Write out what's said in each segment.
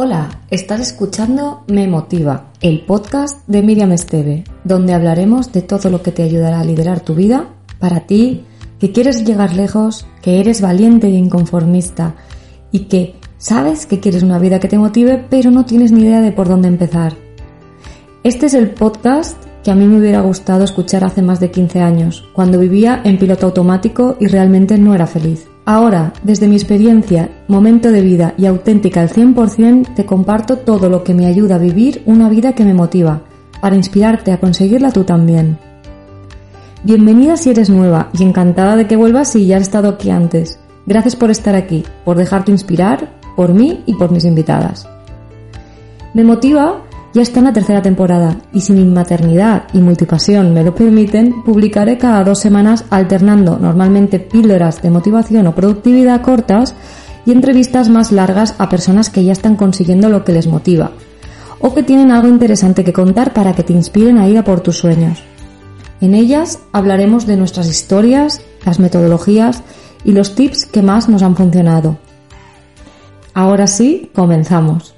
Hola, estás escuchando Me Motiva, el podcast de Miriam Esteve, donde hablaremos de todo lo que te ayudará a liderar tu vida para ti, que quieres llegar lejos, que eres valiente e inconformista y que sabes que quieres una vida que te motive pero no tienes ni idea de por dónde empezar. Este es el podcast que a mí me hubiera gustado escuchar hace más de 15 años, cuando vivía en piloto automático y realmente no era feliz. Ahora, desde mi experiencia, momento de vida y auténtica al 100%, te comparto todo lo que me ayuda a vivir una vida que me motiva, para inspirarte a conseguirla tú también. Bienvenida si eres nueva y encantada de que vuelvas si ya has estado aquí antes. Gracias por estar aquí, por dejarte inspirar, por mí y por mis invitadas. Me motiva ya está en la tercera temporada y si mi maternidad y multipasión me lo permiten, publicaré cada dos semanas alternando normalmente píldoras de motivación o productividad cortas y entrevistas más largas a personas que ya están consiguiendo lo que les motiva o que tienen algo interesante que contar para que te inspiren a ir a por tus sueños. En ellas hablaremos de nuestras historias, las metodologías y los tips que más nos han funcionado. Ahora sí, comenzamos.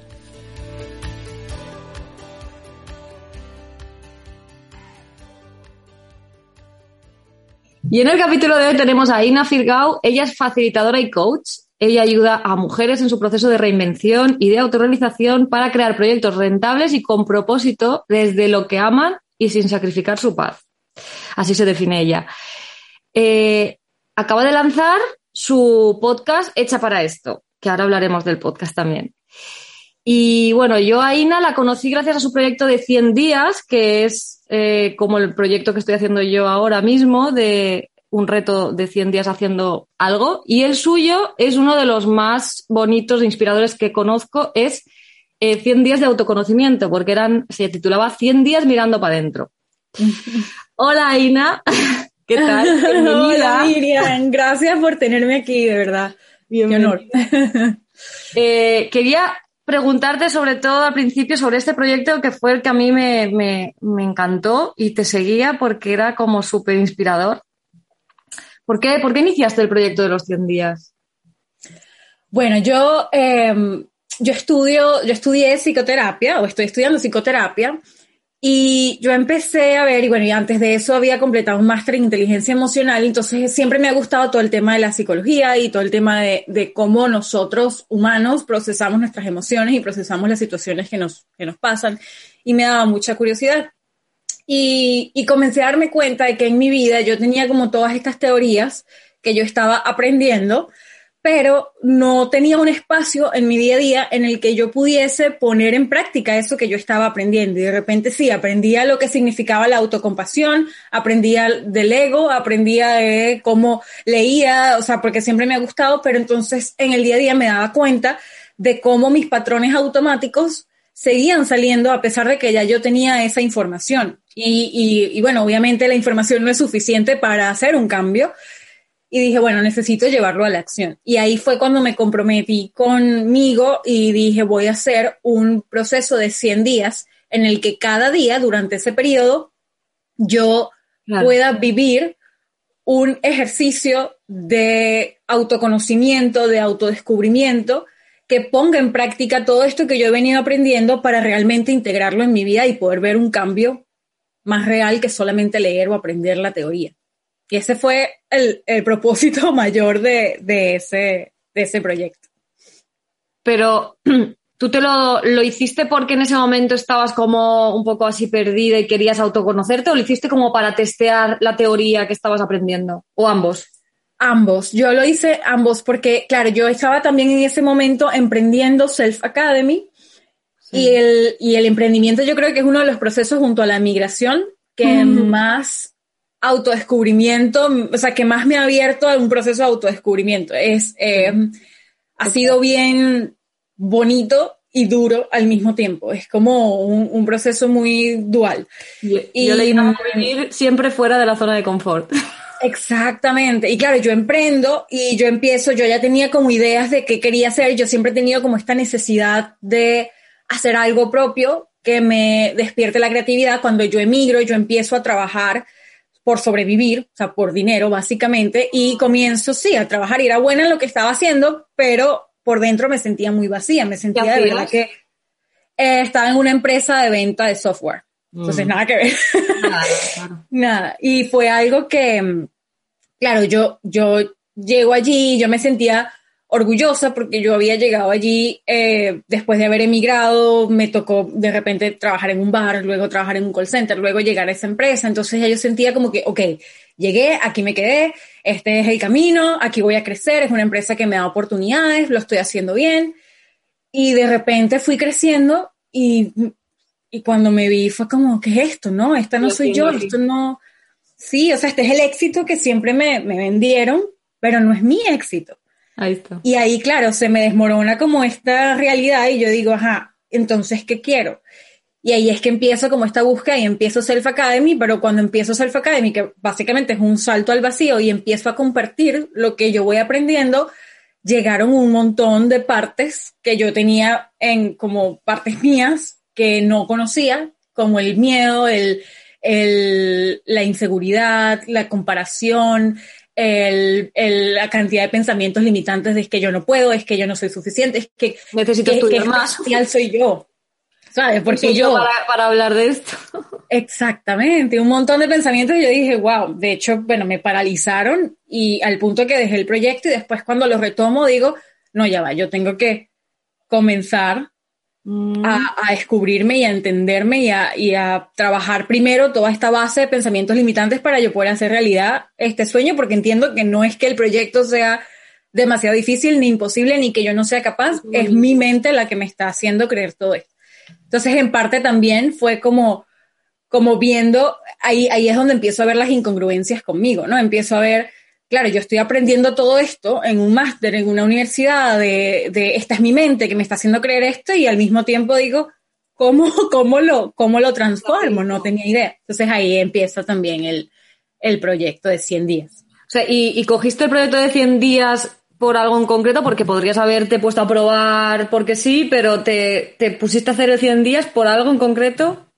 Y en el capítulo de hoy tenemos a Ina Firgau. Ella es facilitadora y coach. Ella ayuda a mujeres en su proceso de reinvención y de autorrealización para crear proyectos rentables y con propósito desde lo que aman y sin sacrificar su paz. Así se define ella. Eh, acaba de lanzar su podcast Hecha para esto, que ahora hablaremos del podcast también. Y bueno, yo a Ina la conocí gracias a su proyecto de 100 días, que es eh, como el proyecto que estoy haciendo yo ahora mismo, de un reto de 100 días haciendo algo. Y el suyo es uno de los más bonitos e inspiradores que conozco, es 100 eh, días de autoconocimiento, porque eran, se titulaba 100 días mirando para adentro. Hola, Ina. ¿Qué tal? Hola, Miriam. Gracias por tenerme aquí, de verdad. Qué honor. Eh, quería preguntarte sobre todo al principio sobre este proyecto que fue el que a mí me, encantó y te seguía porque era como súper inspirador. ¿Por qué, ¿Por qué iniciaste el proyecto de los 100 días? Bueno, yo, em, yo estudio, yo estudié psicoterapia o estoy estudiando psicoterapia y yo empecé a ver, y bueno, y antes de eso había completado un máster en inteligencia emocional, entonces siempre me ha gustado todo el tema de la psicología y todo el tema de, de cómo nosotros humanos procesamos nuestras emociones y procesamos las situaciones que nos, que nos pasan, y me daba mucha curiosidad. Y, y comencé a darme cuenta de que en mi vida yo tenía como todas estas teorías que yo estaba aprendiendo, pero no tenía un espacio en mi día a día en el que yo pudiese poner en práctica eso que yo estaba aprendiendo. Y de repente sí, aprendía lo que significaba la autocompasión, aprendía del ego, aprendía de cómo leía, o sea, porque siempre me ha gustado, pero entonces en el día a día me daba cuenta de cómo mis patrones automáticos seguían saliendo a pesar de que ya yo tenía esa información. Y, y, y bueno, obviamente la información no es suficiente para hacer un cambio, y dije, bueno, necesito llevarlo a la acción. Y ahí fue cuando me comprometí conmigo y dije, voy a hacer un proceso de 100 días en el que cada día durante ese periodo yo pueda vivir un ejercicio de autoconocimiento, de autodescubrimiento, que ponga en práctica todo esto que yo he venido aprendiendo para realmente integrarlo en mi vida y poder ver un cambio más real que solamente leer o aprender la teoría. Y ese fue el, propósito mayor de, ese, de ese proyecto. Pero tú te lo, lo, hiciste porque en ese momento estabas como un poco así perdida y querías autoconocerte o lo hiciste como para testear la teoría que estabas aprendiendo o ambos? Ambos, yo lo hice ambos porque, claro, yo estaba también en ese momento emprendiendo Self Academy. Y, el, y el emprendimiento yo creo que es uno de los procesos junto a la migración que más autodescubrimiento, o sea, que más me ha abierto a un proceso de autodescubrimiento. Es, eh, ha sido bien bonito y duro al mismo tiempo. Es como un, proceso muy dual. Y, yo le a vivir siempre fuera de la zona de confort. Exactamente. Y claro, yo emprendo y yo empiezo, yo ya tenía como ideas de qué quería hacer. Yo siempre he tenido como esta necesidad de hacer algo propio que me despierte la creatividad. Cuando yo emigro, yo empiezo a trabajar por sobrevivir, o sea, por dinero básicamente, y comienzo, sí, a trabajar y era buena en lo que estaba haciendo, pero por dentro me sentía muy vacía, me sentía de verdad que eh, estaba en una empresa de venta de software. Entonces, mm. nada que ver. Nada, nada. Y fue algo que, claro, yo, yo llego allí, yo me sentía orgullosa porque yo había llegado allí eh, después de haber emigrado, me tocó de repente trabajar en un bar, luego trabajar en un call center, luego llegar a esa empresa, entonces ya yo sentía como que, ok, llegué, aquí me quedé, este es el camino, aquí voy a crecer, es una empresa que me da oportunidades, lo estoy haciendo bien, y de repente fui creciendo y, y cuando me vi fue como, ¿qué es esto? No, esta no soy yo, esto no... Sí, o sea, este es el éxito que siempre me, me vendieron, pero no es mi éxito. Y ahí, claro, se me desmorona como esta realidad y yo digo, ajá, entonces, ¿qué quiero? Y ahí es que empiezo como esta búsqueda y empiezo Self Academy, pero cuando empiezo Self Academy, que básicamente es un salto al vacío y empiezo a compartir lo que yo voy aprendiendo, llegaron un montón de partes que yo tenía en como partes mías que no conocía, como el miedo, el, el, la inseguridad, la comparación, el, la cantidad de pensamientos limitantes de es que yo no puedo, es que yo no soy suficiente, es que necesito estudiar más. soy yo. ¿Sabes? Porque yo. Para, hablar de esto. Exactamente, un montón de pensamientos y yo dije, wow, de hecho, bueno, me paralizaron y al punto que dejé el proyecto y después cuando lo retomo digo, no, ya va, yo tengo que comenzar Mm. a, descubrirme y a entenderme y a, y a, trabajar primero toda esta base de pensamientos limitantes para yo poder hacer realidad este sueño, porque entiendo que no es que el proyecto sea demasiado difícil ni imposible ni que yo no sea capaz, es mi mente la que me está haciendo creer todo esto. Entonces, en parte también fue como, como viendo, ahí, ahí es donde empiezo a ver las incongruencias conmigo, ¿no? Empiezo a ver claro, yo estoy aprendiendo todo esto en un máster, en una universidad, de, de, esta es mi mente que me está haciendo creer esto y al mismo tiempo digo, ¿cómo, cómo, lo, cómo lo transformo? No tenía idea. Entonces ahí empieza también el, el proyecto de 100 días. O sea, ¿y, ¿y, cogiste el proyecto de 100 días por algo en concreto? Porque podrías haberte puesto a probar porque sí, pero te, te pusiste a hacer el 100 días por algo en concreto.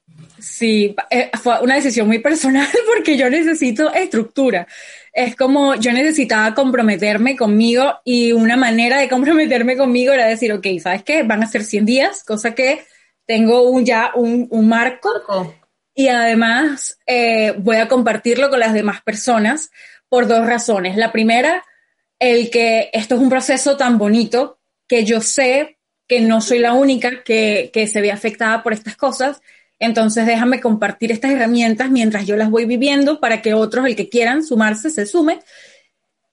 Sí, eh, fue una decisión muy personal porque yo necesito estructura es como yo necesitaba comprometerme conmigo y una manera de comprometerme conmigo era decir, ok, ¿sabes qué? Van a ser 100 días, cosa que tengo un, ya un, un marco y además eh, voy a compartirlo con las demás personas por dos razones. La primera, el que esto es un proceso tan bonito que yo sé que no soy la única que, que se ve afectada por estas cosas entonces déjame compartir estas herramientas mientras yo las voy viviendo para que otros, el que quieran sumarse, se sume.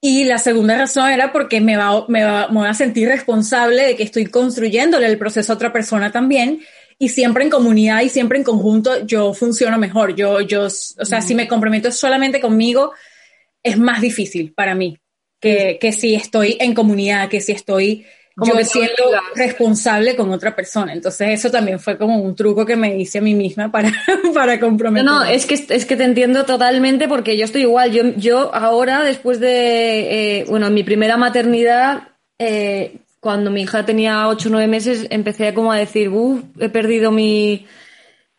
Y la segunda razón era porque me, va, me, va, me voy a sentir responsable de que estoy construyéndole el proceso a otra persona también. Y siempre en comunidad y siempre en conjunto yo funciono mejor. Yo, yo, o sea, si me comprometo solamente conmigo, es más difícil para mí que, que si estoy en comunidad, que si estoy yo me siento responsable con otra persona. Entonces eso también fue como un truco que me hice a mí misma para, para comprometerme. No, no, es que, es que te entiendo totalmente porque yo estoy igual. Yo, yo ahora, después de, eh, bueno, mi primera maternidad, eh, cuando mi hija tenía 8 o 9 meses, empecé como a decir, uff, he perdido mi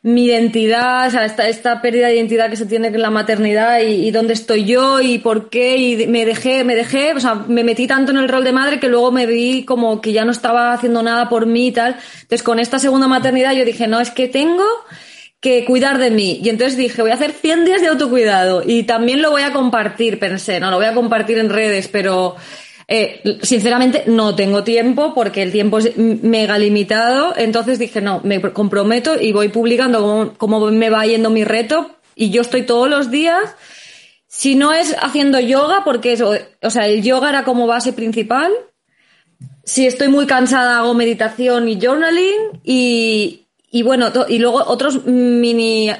mi identidad, o sea, esta, esta pérdida de identidad que se tiene en la maternidad y, dónde estoy yo y por qué y me dejé, me dejé, o sea, me metí tanto en el rol de madre que luego me vi como que ya no estaba haciendo nada por mí y tal. Entonces, con esta segunda maternidad yo dije, no, es que tengo que cuidar de mí. Y entonces dije, voy a hacer 100 días de autocuidado y también lo voy a compartir, pensé, no, lo voy a compartir en redes, pero eh, sinceramente no tengo tiempo porque el tiempo es mega limitado, entonces dije, no, me comprometo y voy publicando cómo, me va yendo mi reto. Y yo estoy todos los días, si no es haciendo yoga, porque eso, o sea, el yoga era como base principal, si estoy muy cansada hago meditación y journaling. Y, y bueno, y luego otros mini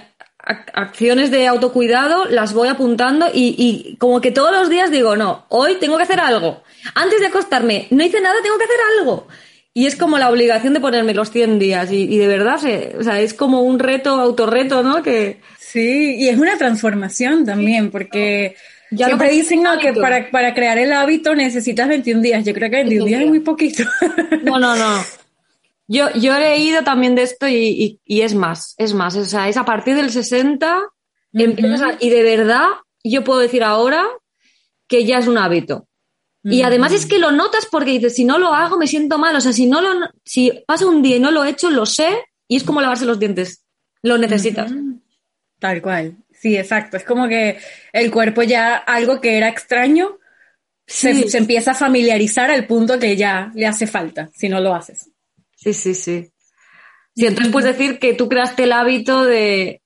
acciones de autocuidado las voy apuntando y, y, como que todos los días digo, no, hoy tengo que hacer algo. Antes de acostarme, no hice nada, tengo que hacer algo. Y es como la obligación de ponerme los 100 días y, y de verdad, o sea, es como un reto, autorreto, ¿no? Que... Sí, y es una transformación también, porque ya siempre dicen ¿no? que para, para crear el hábito necesitas 21 días. Yo creo que 21 días es muy poquito. No, no, no. Yo, yo he leído también de esto y, y, es más, es más, o sea, es a partir del 60 y de verdad yo puedo decir ahora que ya es un hábito. Y además es que lo notas porque dices, si no lo hago me siento mal, o sea, si no lo, si pasa un día y no lo he hecho, lo sé y es como lavarse los dientes, lo necesitas. Tal cual, sí, exacto, es como que el cuerpo ya algo que era extraño se, se, empieza a familiarizar al punto que ya le hace falta si no lo haces. Sí, sí, sí. Sí, entonces puedes decir que tú creaste el hábito de,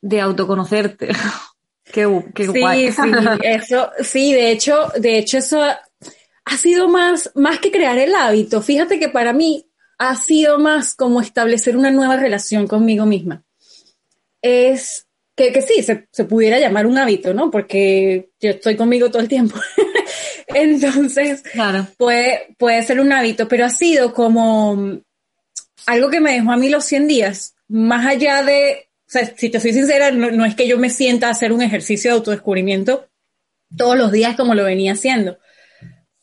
de autoconocerte. qué, qué sí, guay. Sí, eso, sí, de hecho, de hecho eso ha sido más, más que crear el hábito. Fíjate que para mí ha sido más como establecer una nueva relación conmigo misma. Es que, que sí, se, se pudiera llamar un hábito, ¿no? Porque yo estoy conmigo todo el tiempo. Entonces, Claro. puede, puede ser un hábito, pero ha sido como algo que me dejó a mí los 100 días, más allá de, si te soy sincera, no, no es que yo me sienta a hacer un ejercicio de autodescubrimiento todos los días como lo venía haciendo,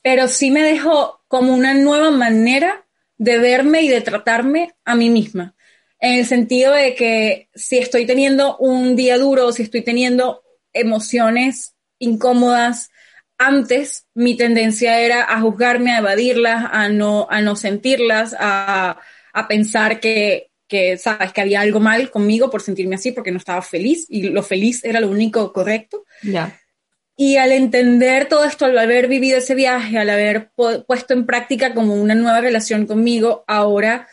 pero sí me dejó como una nueva manera de verme y de tratarme a mí misma, en el sentido de que si estoy teniendo un día duro, si estoy teniendo emociones incómodas, antes mi tendencia era a juzgarme, a evadirlas, a no, a no sentirlas, a, a pensar que, que, sabes, que había algo mal conmigo por sentirme así, porque no estaba feliz y lo feliz era lo único correcto. Ya. Y al entender todo esto, al haber vivido ese viaje, al haber puesto en práctica como una nueva relación conmigo, ahora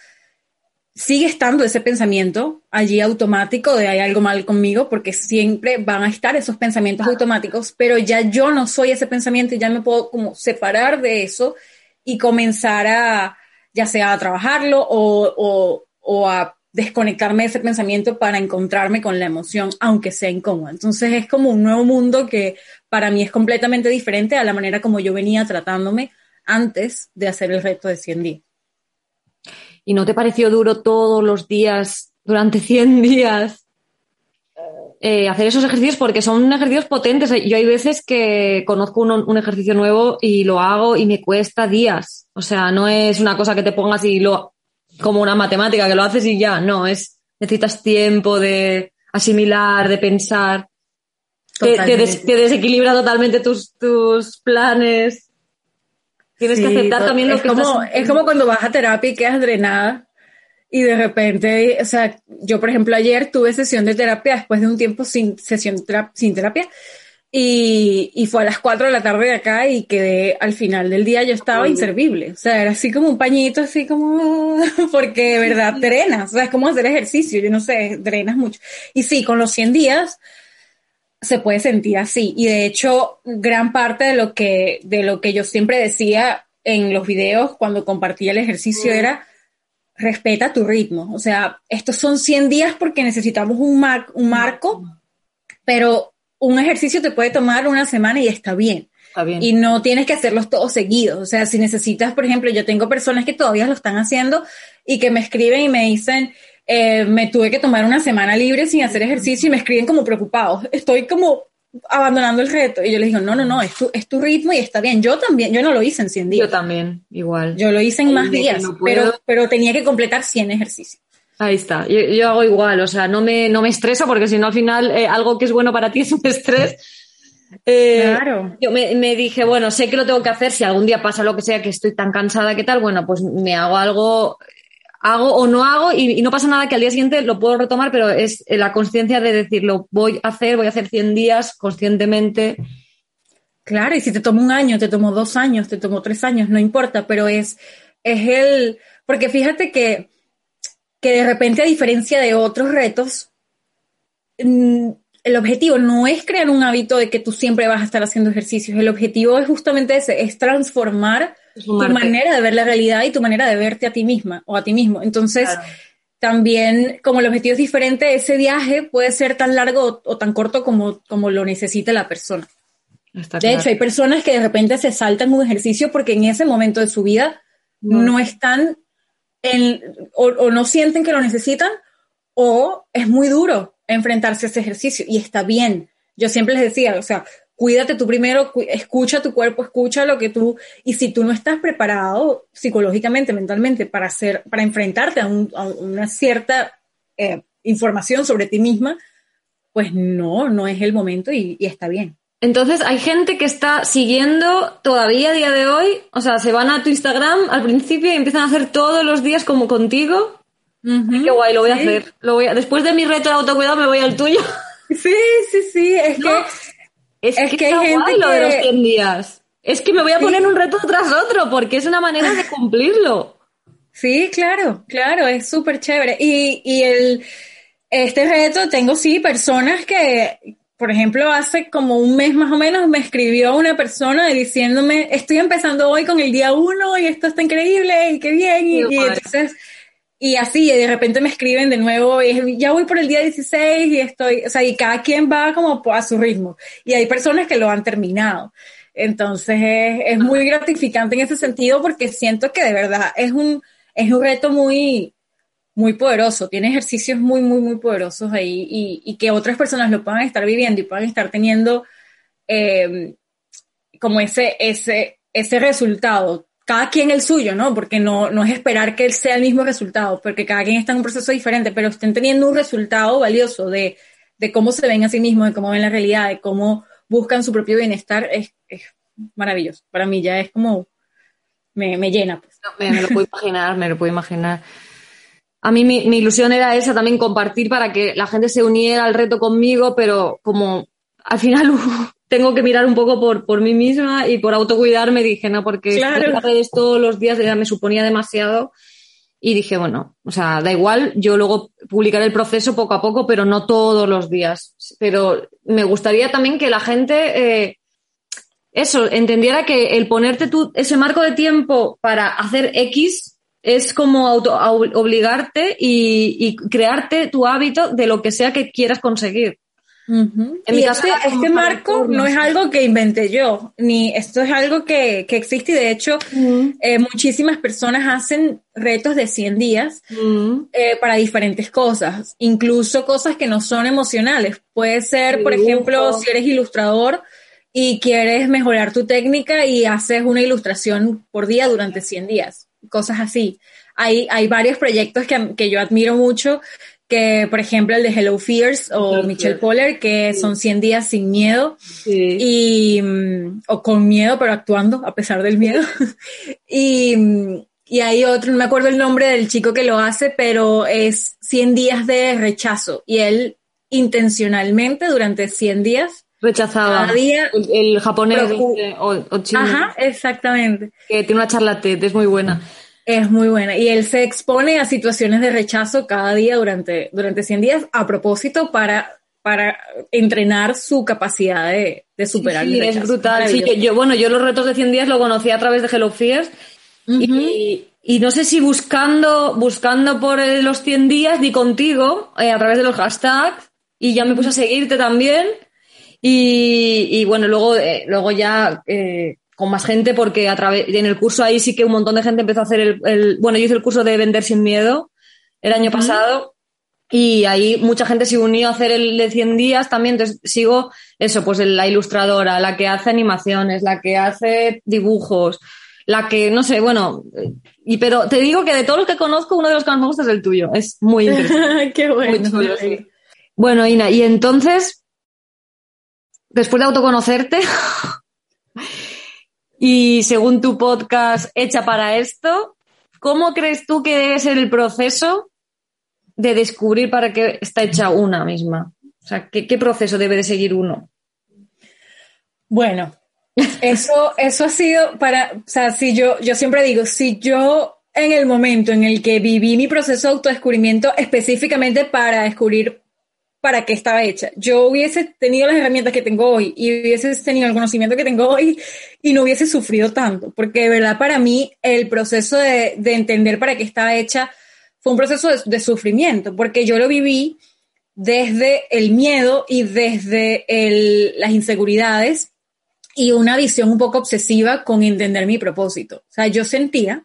sigue estando ese pensamiento allí automático de hay algo mal conmigo, porque siempre van a estar esos pensamientos automáticos, pero ya yo no soy ese pensamiento y ya me puedo como separar de eso y comenzar a, ya sea a trabajarlo o, o, o a desconectarme de ese pensamiento para encontrarme con la emoción, aunque sea incómoda. Entonces es como un nuevo mundo que para mí es completamente diferente a la manera como yo venía tratándome antes de hacer el reto de 100 días. ¿Y no te pareció duro todos los días, durante 100 días, eh, hacer esos ejercicios? Porque son ejercicios potentes. Yo hay veces que conozco un, un, ejercicio nuevo y lo hago y me cuesta días. O sea, no es una cosa que te pongas y lo como una matemática, que lo haces y ya. No, es necesitas tiempo de asimilar, de pensar. Te, te, des, te, desequilibra totalmente tus, tus planes. Tienes sí, que aceptar también lo es que como, estás... Es como cuando vas a terapia y quedas drenada y de repente, o sea, yo por ejemplo ayer tuve sesión de terapia después de un tiempo sin sesión sin terapia y, y, fue a las 4 de la tarde de acá y quedé al final del día yo estaba inservible, o sea, era así como un pañito, así como, porque de verdad drenas, o sea, es como hacer ejercicio, yo no sé, drenas mucho. Y sí, con los 100 días se puede sentir así. Y de hecho, gran parte de lo que, de lo que yo siempre decía en los videos cuando compartía el ejercicio mm. era respeta tu ritmo. O sea, estos son 100 días porque necesitamos un, mar un marco, pero un ejercicio te puede tomar una semana y está bien. Está bien. Y no tienes que hacerlos todos seguidos. O sea, si necesitas, por ejemplo, yo tengo personas que todavía lo están haciendo y que me escriben y me dicen, eh, me tuve que tomar una semana libre sin hacer ejercicio y me escriben como preocupados. Estoy como abandonando el reto. Y yo les digo, no, no, no, es tu, es tu ritmo y está bien. Yo también, yo no lo hice en 100 días. Yo también, igual. Yo lo hice en más días, no pero, pero tenía que completar 100 ejercicios. Ahí está. Yo, yo, hago igual, o sea, no me, no me estreso porque si no al final eh, algo que es bueno para ti es un estrés. Eh, claro. Yo me, me, dije, bueno, sé que lo tengo que hacer, si algún día pasa lo que sea, que estoy tan cansada que tal, bueno, pues me hago algo, hago o no hago y, no pasa nada que al día siguiente lo puedo retomar, pero es la conciencia de decirlo, voy a hacer, voy a hacer 100 días conscientemente. Claro, y si te tomó un año, te tomó dos años, te tomó tres años, no importa, pero es, es el, porque fíjate que que de repente, a diferencia de otros retos, mm, el objetivo no es crear un hábito de que tú siempre vas a estar haciendo ejercicios. El objetivo es justamente ese, es transformar tu manera de ver la realidad y tu manera de verte a ti misma o a ti mismo. Entonces, claro. también, como el objetivo es diferente, ese viaje puede ser tan largo o, o tan corto como, como lo necesite la persona. Está de claro. hecho, hay personas que de repente se saltan un ejercicio porque en ese momento de su vida no, no están en, o, o, no sienten que lo necesitan o es muy duro enfrentarse a ese ejercicio y está bien. Yo siempre les decía, o sea, cuídate tú primero, cu escucha tu cuerpo, escucha lo que tú, y si tú no estás preparado psicológicamente, mentalmente para hacer, para enfrentarte a, un, a una cierta eh, información sobre ti misma, pues no, no es el momento y, y está bien. Entonces hay gente que está siguiendo todavía a día de hoy, o sea, se van a tu Instagram al principio y empiezan a hacer todos los días como contigo. Qué guay, lo voy a hacer. Lo voy a... Después de mi reto de autocuidado me voy al tuyo. Sí, sí, sí, es que... Es, que, hay gente guay lo de los 100 días. Es que me voy a poner un reto tras otro porque es una manera de cumplirlo. Sí, claro, claro, es súper chévere. Y, y el, este reto tengo sí personas que, por ejemplo, hace como un mes más o menos me escribió una persona diciéndome, estoy empezando hoy con el día uno y esto está increíble y qué bien. Y, entonces, y así, de repente me escriben de nuevo, y ya voy por el día 16 y estoy, o sea, y cada quien va como a su ritmo. Y hay personas que lo han terminado. Entonces es, es muy gratificante en ese sentido porque siento que de verdad es un, es un reto muy, muy poderoso, tiene ejercicios muy, muy, muy poderosos ahí y, que otras personas lo puedan estar viviendo y puedan estar teniendo eh, como ese, ese, ese resultado. Cada quien el suyo, ¿no? Porque no, no es esperar que sea el mismo resultado, porque cada quien está en un proceso diferente, pero estén teniendo un resultado valioso de, de cómo se ven a sí mismos, de cómo ven la realidad, de cómo buscan su propio bienestar, es, es maravilloso. Para mí ya es como, me, me llena. Pues. me, me lo puedo imaginar, me lo puedo imaginar. A mí mi, ilusión era esa, también compartir para que la gente se uniera al reto conmigo, pero como al final tengo que mirar un poco por, por mí misma y por autocuidarme, dije, no, porque claro. redes todos los días ya me suponía demasiado. Y dije, bueno, o sea, da igual, yo luego publicaré el proceso poco a poco, pero no todos los días. Pero me gustaría también que la gente, eh, eso, entendiera que el ponerte tú ese marco de tiempo para hacer X es como auto, obligarte y, crearte tu hábito de lo que sea que quieras conseguir. En mi este, este marco no es algo que inventé yo, ni esto es algo que, que existe y de hecho eh, muchísimas personas hacen retos de 100 días eh, para diferentes cosas, incluso cosas que no son emocionales. Puede ser, por ejemplo, si eres ilustrador y quieres mejorar tu técnica y haces una ilustración por día durante 100 días cosas así. Hay, hay varios proyectos que, que yo admiro mucho, que por ejemplo el de Hello Fears o Michelle Poller, que son 100 días sin miedo y, mm, o con miedo, pero actuando a pesar del miedo. y, y hay otro, no me acuerdo el nombre del chico que lo hace, pero es 100 días de rechazo y él intencionalmente durante 100 días rechazaba día, el, japonés o, chino. Ajá, exactamente. Que tiene una charla TED, es muy buena. Es muy buena. Y él se expone a situaciones de rechazo cada día durante, durante 100 días a propósito para, para entrenar su capacidad de, de superar sí, es brutal. Sí, yo, bueno, yo los retos de 100 días lo conocí a través de Hello Fears y, y, no sé si buscando, buscando por los 100 días di contigo eh, a través de los hashtags y ya me puse a seguirte también. Y, y bueno, luego, eh, luego ya eh, con más gente porque a través, en el curso ahí sí que un montón de gente empezó a hacer el, el bueno, yo hice el curso de vender sin miedo el año pasado y ahí mucha gente se unió a hacer el de 100 días también, entonces sigo eso, pues la ilustradora, la que hace animaciones, la que hace dibujos, la que, no sé, bueno, y pero te digo que de todos los que conozco, uno de los que más me gusta es el tuyo, es muy interesante. Qué bueno. Bueno, Ina, y entonces, después de autoconocerte, y según tu podcast hecha para esto, ¿cómo crees tú que debe ser el proceso de descubrir para qué está hecha una misma? O sea, ¿qué, proceso debe de seguir uno? Bueno, eso, eso ha sido para, o sea, si yo, yo siempre digo, si yo en el momento en el que viví mi proceso de autodescubrimiento específicamente para descubrir para qué estaba hecha. Yo hubiese tenido las herramientas que tengo hoy y hubiese tenido el conocimiento que tengo hoy y no hubiese sufrido tanto, porque de verdad para mí el proceso de, entender para qué estaba hecha fue un proceso de, sufrimiento, porque yo lo viví desde el miedo y desde las inseguridades y una visión un poco obsesiva con entender mi propósito. O sea, yo sentía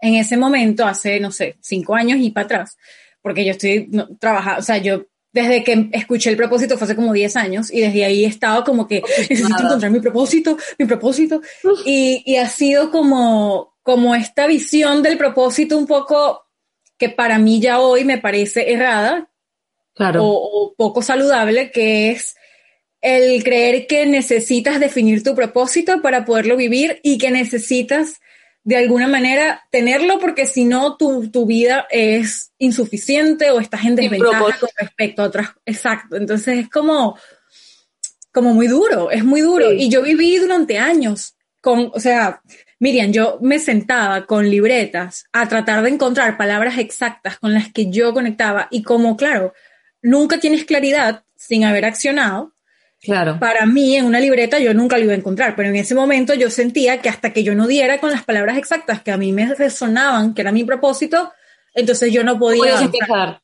en ese momento, hace, no sé, cinco años y para atrás, porque yo estoy trabajando, o sea, yo desde que escuché el propósito fue hace como 10 años y desde ahí he estado como que necesito encontrar mi propósito, mi propósito. Y, y, ha sido como, como esta visión del propósito un poco que para mí ya hoy me parece errada claro. o, poco saludable, que es el creer que necesitas definir tu propósito para poderlo vivir y que necesitas de alguna manera tenerlo porque si no tu, tu, vida es insuficiente o estás en desventaja con respecto a otras. Exacto. Entonces es como, como muy duro, es muy duro. Y yo viví durante años con, o sea, Miriam, yo me sentaba con libretas a tratar de encontrar palabras exactas con las que yo conectaba y como, claro, nunca tienes claridad sin haber accionado, Claro. Para mí, en una libreta, yo nunca lo iba a encontrar, pero en ese momento yo sentía que hasta que yo no diera con las palabras exactas que a mí me resonaban, que era mi propósito, entonces yo no podía. empezar.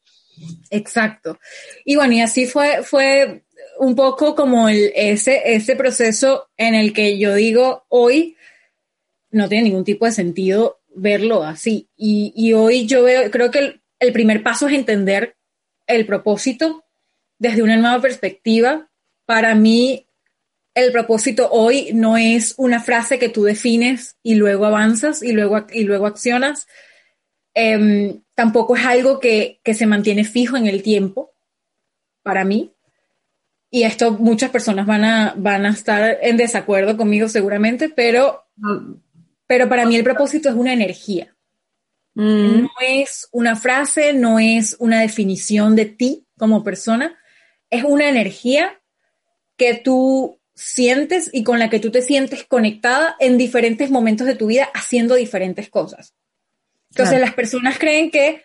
Exacto. Y bueno, y así fue, fue un poco como el, ese, ese proceso en el que yo digo, hoy no tiene ningún tipo de sentido verlo así. Y, y hoy yo veo, creo que el, el primer paso es entender el propósito desde una nueva perspectiva para mí el propósito hoy no es una frase que tú defines y luego avanzas y luego, y luego accionas. Eh, tampoco es algo que, que, se mantiene fijo en el tiempo, para mí. Y esto muchas personas van a, van a estar en desacuerdo conmigo seguramente, pero, pero para mí el propósito es una energía. Mm. No es una frase, no es una definición de ti como persona, es una energía que tú sientes y con la que tú te sientes conectada en diferentes momentos de tu vida haciendo diferentes cosas. Entonces claro. las personas creen que,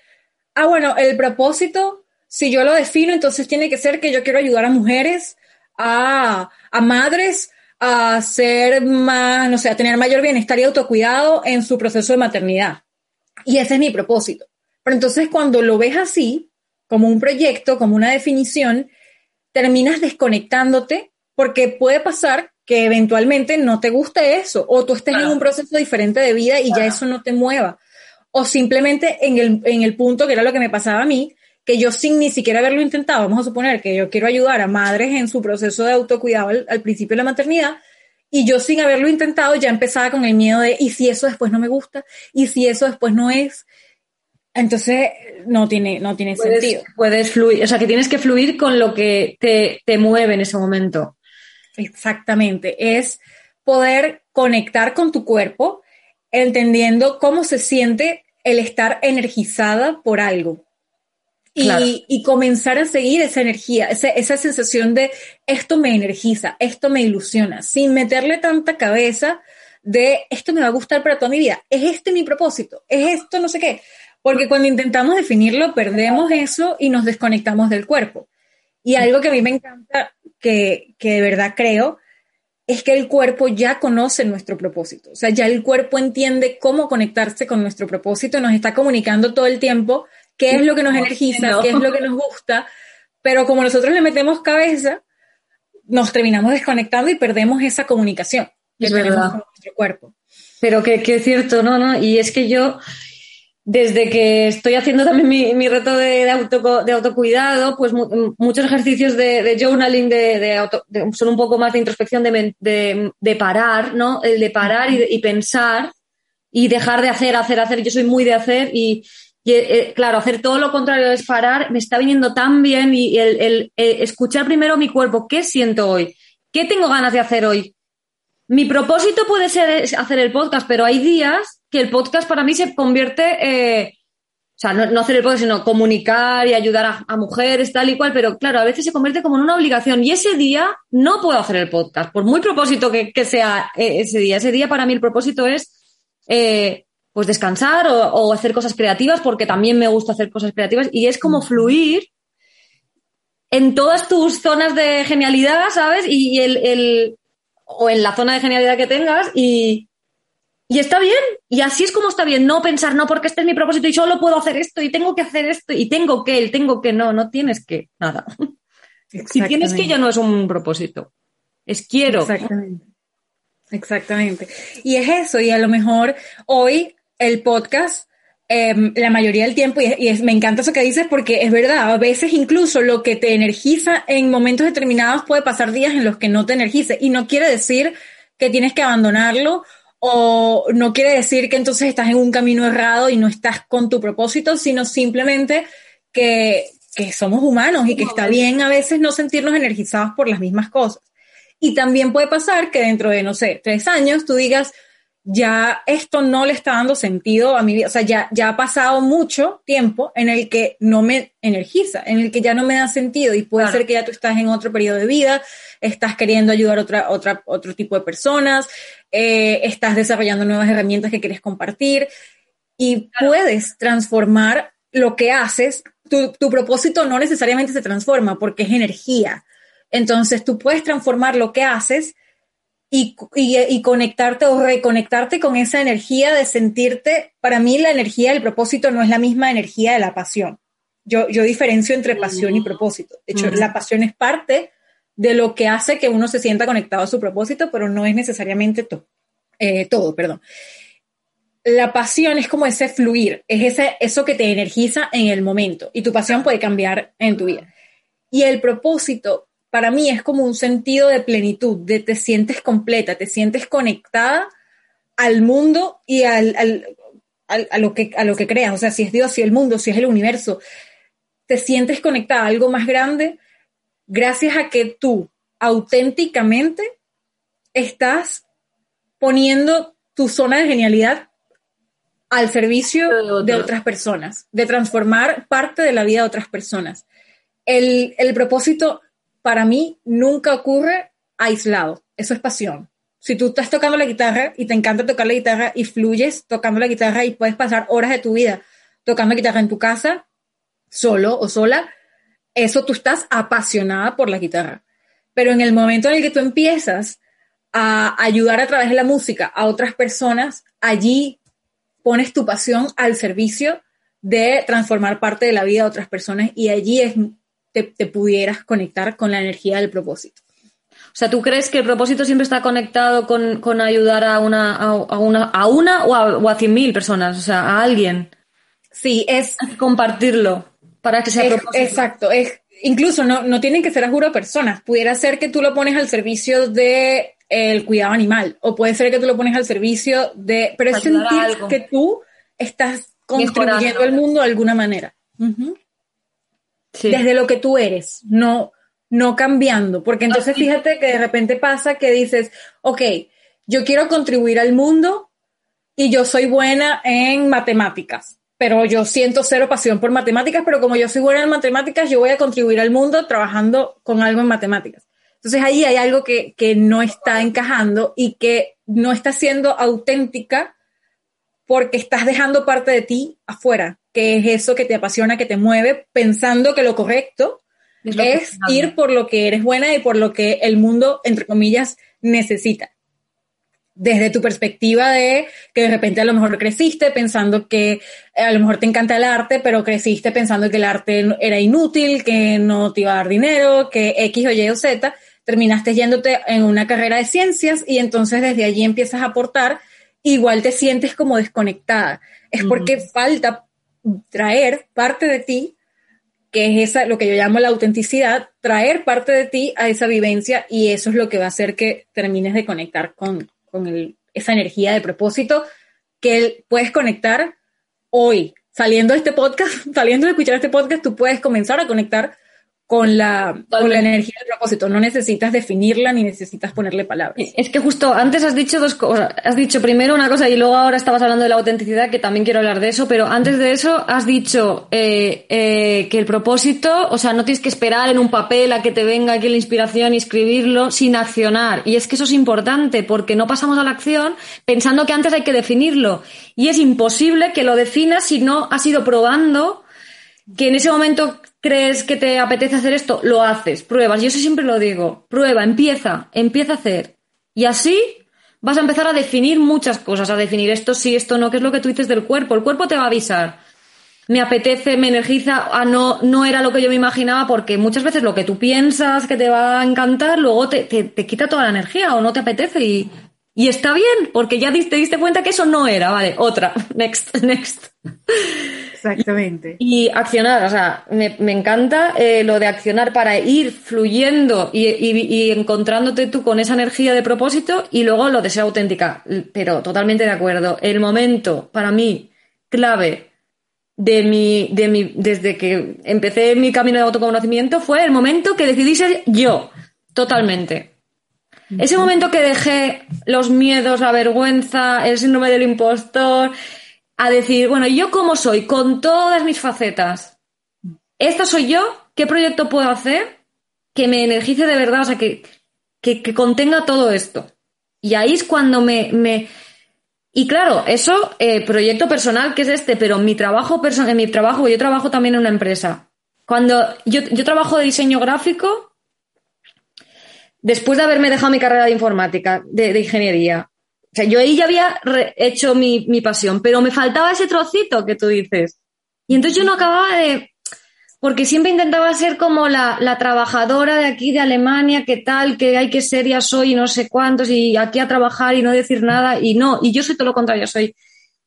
ah, bueno, el propósito, si yo lo defino, entonces tiene que ser que yo quiero ayudar a mujeres, a, a madres, a ser más, no sé, a tener mayor bienestar y autocuidado en su proceso de maternidad. Y ese es mi propósito. Pero entonces cuando lo ves así, como un proyecto, como una definición, terminas desconectándote porque puede pasar que eventualmente no te guste eso o tú estés claro. en un proceso diferente de vida y claro. ya eso no te mueva. O simplemente en el, en el punto que era lo que me pasaba a mí, que yo sin ni siquiera haberlo intentado, vamos a suponer que yo quiero ayudar a madres en su proceso de autocuidado al, al principio de la maternidad, y yo sin haberlo intentado ya empezaba con el miedo de, ¿y si eso después no me gusta? ¿Y si eso después no es? Entonces, no tiene, no tiene puedes, sentido. Puedes fluir, o sea, que tienes que fluir con lo que te, te mueve en ese momento. Exactamente. Es poder conectar con tu cuerpo, entendiendo cómo se siente el estar energizada por algo. Y, claro. y comenzar a seguir esa energía, esa, esa sensación de esto me energiza, esto me ilusiona, sin meterle tanta cabeza de esto me va a gustar para toda mi vida, es este mi propósito, es esto no sé qué porque cuando intentamos definirlo, perdemos eso y nos desconectamos del cuerpo. Y algo que a mí me encanta, que, que de verdad creo, es que el cuerpo ya conoce nuestro propósito. O sea, ya el cuerpo entiende cómo conectarse con nuestro propósito, nos está comunicando todo el tiempo qué es lo que nos energiza, qué es lo que nos gusta, pero como nosotros le metemos cabeza, nos terminamos desconectando y perdemos esa comunicación que es tenemos verdad. con nuestro cuerpo. Pero que, que es cierto, ¿no? ¿no? Y es que yo, desde que estoy haciendo también mi, reto de, auto, de, autocuidado, pues mu muchos ejercicios de, journaling de, auto, son un poco más de introspección, de, parar, ¿no? El de parar y, pensar y dejar de hacer, hacer, hacer. Yo soy muy de hacer y, y eh, claro, hacer todo lo contrario es parar. Me está viniendo tan bien y el, el eh, escuchar primero mi cuerpo. ¿Qué siento hoy? ¿Qué tengo ganas de hacer hoy? Mi propósito puede ser hacer el podcast, pero hay días que el podcast para mí se convierte, eh, o sea, no, no, hacer el podcast, sino comunicar y ayudar a, a, mujeres, tal y cual, pero claro, a veces se convierte como en una obligación y ese día no puedo hacer el podcast, por muy propósito que, que sea eh, ese día. Ese día para mí el propósito es, eh, pues descansar o, o, hacer cosas creativas, porque también me gusta hacer cosas creativas y es como fluir en todas tus zonas de genialidad, ¿sabes? Y, y el, el o en la zona de genialidad que tengas y, y está bien. Y así es como está bien. No pensar, no, porque este es mi propósito y solo puedo hacer esto y tengo que hacer esto y tengo que, el tengo que, no, no tienes que, nada. Si tienes que ya no es un propósito. Es quiero. Exactamente. Exactamente. Y es eso. Y a lo mejor hoy el podcast eh, la mayoría del tiempo, y es, me encanta eso que dices porque es verdad, a veces incluso lo que te energiza en momentos determinados puede pasar días en los que no te energice y no quiere decir que tienes que abandonarlo o no quiere decir que entonces estás en un camino errado y no estás con tu propósito, sino simplemente que, que somos humanos y que está bien a veces no sentirnos energizados por las mismas cosas. Y también puede pasar que dentro de, no sé, tres años tú digas, ya esto no le está dando sentido a mi vida. O sea, ya, ya ha pasado mucho tiempo en el que no me energiza, en el que ya no me da sentido. Y puede ser que ya tú estás en otro periodo de vida, estás queriendo ayudar a otra, otra, otro tipo de personas, eh, estás desarrollando nuevas herramientas que quieres compartir y puedes transformar lo que haces. Tu, tu propósito no necesariamente se transforma porque es energía. Entonces tú puedes transformar lo que haces y, conectarte o reconectarte con esa energía de sentirte, para mí la energía del propósito no es la misma energía de la pasión. Yo, yo diferencio entre pasión y propósito. De hecho, la pasión es parte de lo que hace que uno se sienta conectado a su propósito, pero no es necesariamente eh, todo, perdón. La pasión es como ese fluir, es ese, eso que te energiza en el momento y tu pasión puede cambiar en tu vida. Y el propósito para mí es como un sentido de plenitud, de te sientes completa, te sientes conectada al mundo y al, a, lo que, a lo que creas, o sea, si es Dios, si es el mundo, si es el universo, te sientes conectada a algo más grande gracias a que tú auténticamente estás poniendo tu zona de genialidad al servicio de, otras personas, de transformar parte de la vida de otras personas. El, el propósito para mí nunca ocurre aislado. Eso es pasión. Si tú estás tocando la guitarra y te encanta tocar la guitarra y fluyes tocando la guitarra y puedes pasar horas de tu vida tocando guitarra en tu casa, solo o sola, eso tú estás apasionada por la guitarra. Pero en el momento en el que tú empiezas a ayudar a través de la música a otras personas, allí pones tu pasión al servicio de transformar parte de la vida de otras personas y allí es te, pudieras conectar con la energía del propósito. O sea, ¿tú crees que el propósito siempre está conectado con, ayudar a una, a, una, a una o a, o a 100.000 personas? O sea, a alguien. Sí, es... compartirlo para que sea propósito. Exacto, es, incluso no, no tienen que ser a juro personas. Pudiera ser que tú lo pones al servicio de el cuidado animal o puede ser que tú lo pones al servicio de... Pero es sentir que tú estás contribuyendo al mundo de alguna manera desde lo que tú eres, no, no cambiando. Porque entonces fíjate que de repente pasa que dices, ok, yo quiero contribuir al mundo y yo soy buena en matemáticas, pero yo siento cero pasión por matemáticas, pero como yo soy buena en matemáticas, yo voy a contribuir al mundo trabajando con algo en matemáticas. Entonces ahí hay algo que, que no está encajando y que no está siendo auténtica porque estás dejando parte de ti afuera que es eso que te apasiona, que te mueve, pensando que lo correcto es, ir por lo que eres buena y por lo que el mundo, entre comillas, necesita. Desde tu perspectiva de que de repente a lo mejor creciste pensando que a lo mejor te encanta el arte, pero creciste pensando que el arte era inútil, que no te iba a dar dinero, que X o Y o Z, terminaste yéndote en una carrera de ciencias y entonces desde allí empiezas a aportar, igual te sientes como desconectada. Es porque falta traer parte de ti, que es esa, lo que yo llamo la autenticidad, traer parte de ti a esa vivencia y eso es lo que va a hacer que termines de conectar con, esa energía de propósito que puedes conectar hoy. Saliendo de este podcast, saliendo de escuchar este podcast, tú puedes comenzar a conectar con la, con la energía del propósito. No necesitas definirla ni necesitas ponerle palabras. Es que justo antes has dicho dos cosas. Has dicho primero una cosa y luego ahora estabas hablando de la autenticidad, que también quiero hablar de eso, pero antes de eso has dicho eh, eh, que el propósito, o sea, no tienes que esperar en un papel a que te venga aquí la inspiración y escribirlo sin accionar. Y es que eso es importante porque no pasamos a la acción pensando que antes hay que definirlo. Y es imposible que lo definas si no has ido probando que en ese momento crees que te apetece hacer esto, lo haces, pruebas. Yo eso siempre lo digo, prueba, empieza, empieza a hacer. Y así vas a empezar a definir muchas cosas, a definir esto sí, esto no, que es lo que tú dices del cuerpo. El cuerpo te va a avisar. Me apetece, me energiza, ah, no, no era lo que yo me imaginaba, porque muchas veces lo que tú piensas que te va a encantar, luego te, te, quita toda la energía o no te apetece y, y está bien, porque ya te diste cuenta que eso no era, vale, otra, next, next. Exactamente. Y, accionar, o sea, me, encanta eh, lo de accionar para ir fluyendo y, encontrándote tú con esa energía de propósito y luego lo de ser auténtica. Pero totalmente de acuerdo. El momento, para mí, clave de mi, de mi, desde que empecé mi camino de autoconocimiento fue el momento que decidí ser yo, totalmente. Ese momento que dejé los miedos, la vergüenza, el síndrome del impostor, a decir, bueno, ¿yo cómo soy? Con todas mis facetas. ¿Esta soy yo? ¿Qué proyecto puedo hacer que me energice de verdad? O sea, que, que, contenga todo esto. Y ahí es cuando me... me... Y claro, eso, eh, proyecto personal que es este, pero mi trabajo personal, en mi trabajo, yo trabajo también en una empresa. Cuando yo, yo trabajo de diseño gráfico, después de haberme dejado mi carrera de informática, de, ingeniería, o sea, yo ahí ya había hecho mi, pasión, pero me faltaba ese trocito que tú dices. Y entonces yo no acababa de... Porque siempre intentaba ser como la, trabajadora de aquí, de Alemania, que tal, que hay que ser, ya soy, y no sé cuántos, y aquí a trabajar y no decir nada, y no, y yo soy todo lo contrario, soy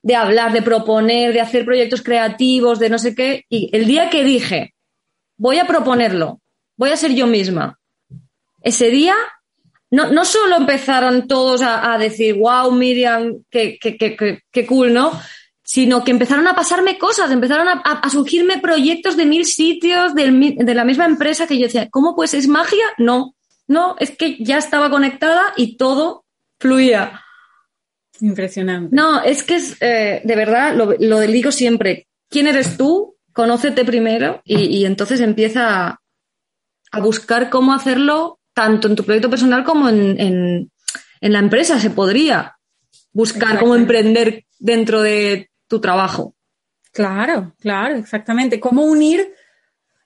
de hablar, de proponer, de hacer proyectos creativos, de no sé qué. Y el día que dije, voy a proponerlo, voy a ser yo misma, ese día no, no solo empezaron todos a, decir, wow, Miriam, qué, qué, cool, ¿no? Sino que empezaron a pasarme cosas, empezaron a, surgirme proyectos de mil sitios, de la misma empresa que yo decía, ¿cómo pues es magia? No, no, es que ya estaba conectada y todo fluía. Impresionante. No, es que es, eh, de verdad, lo, lo, digo siempre, ¿quién eres tú? Conócete primero y, y entonces empieza a buscar cómo hacerlo tanto en tu proyecto personal como en, la empresa. Se podría buscar cómo emprender dentro de tu trabajo. Claro, claro, exactamente. Cómo unir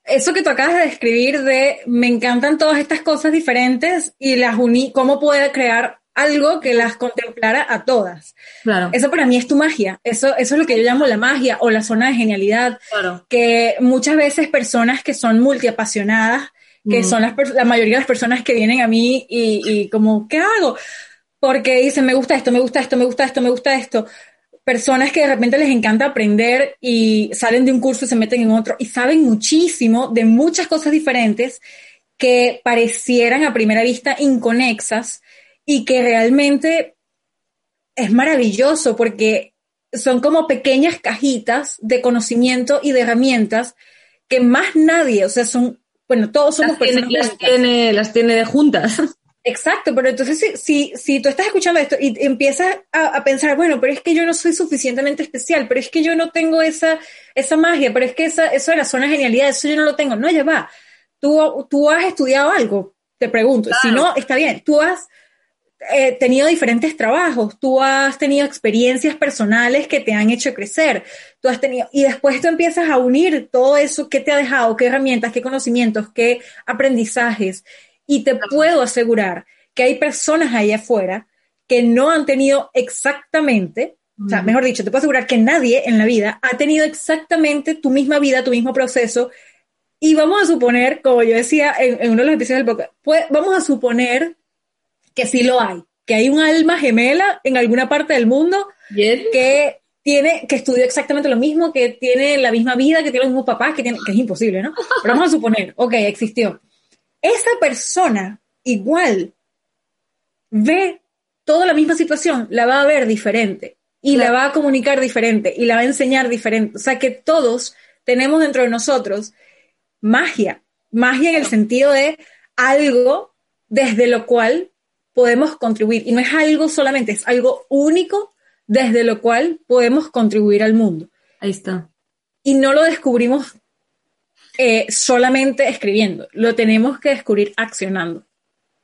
eso que tú acabas de describir de me encantan todas estas cosas diferentes y las uní, cómo puede crear algo que las contemplara a todas. Claro. Eso para mí es tu magia. Eso, eso es lo que yo llamo la magia o la zona de genialidad. Claro. Que muchas veces personas que son multiapasionadas que son las, la mayoría de las personas que vienen a mí y, y como, ¿qué hago? Porque dicen, me gusta esto, me gusta esto, me gusta esto, me gusta esto. Personas que de repente les encanta aprender y salen de un curso y se meten en otro y saben muchísimo de muchas cosas diferentes que parecieran a primera vista inconexas y que realmente es maravilloso porque son como pequeñas cajitas de conocimiento y de herramientas que más nadie, o sea, son bueno, todos somos las personas. Tiene, las, tiene, las tiene de juntas. Exacto, pero entonces si, si, si tú estás escuchando esto y empiezas a, pensar, bueno, pero es que yo no soy suficientemente especial, pero es que yo no tengo esa, esa magia, pero es que esa, eso de la zona de genialidad, eso yo no lo tengo. No, ya va. Tú, tú has estudiado algo, te pregunto. Si no, está bien. Tú has eh, tenido diferentes trabajos, tú has tenido experiencias personales que te han hecho crecer, tú has tenido, y después tú empiezas a unir todo eso que te ha dejado, qué herramientas, qué conocimientos, qué aprendizajes, y te puedo asegurar que hay personas ahí afuera que no han tenido exactamente, o sea, mejor dicho, te puedo asegurar que nadie en la vida ha tenido exactamente tu misma vida, tu mismo proceso, y vamos a suponer, como yo decía en, uno de los episodios del podcast, pues, vamos a suponer que sí lo hay, que hay un alma gemela en alguna parte del mundo que tiene, que estudió exactamente lo mismo, que tiene la misma vida, que tiene los mismos papás, que, tiene, que es imposible, ¿no? Pero vamos a suponer, ok, existió. Esa persona igual ve toda la misma situación, la va a ver diferente y la va a comunicar diferente y la va a enseñar diferente. O sea que todos tenemos dentro de nosotros magia, magia en el sentido de algo desde lo cual podemos contribuir. Y no es algo solamente, es algo único desde lo cual podemos contribuir al mundo. Ahí está. Y no lo descubrimos eh, solamente escribiendo, lo tenemos que descubrir accionando.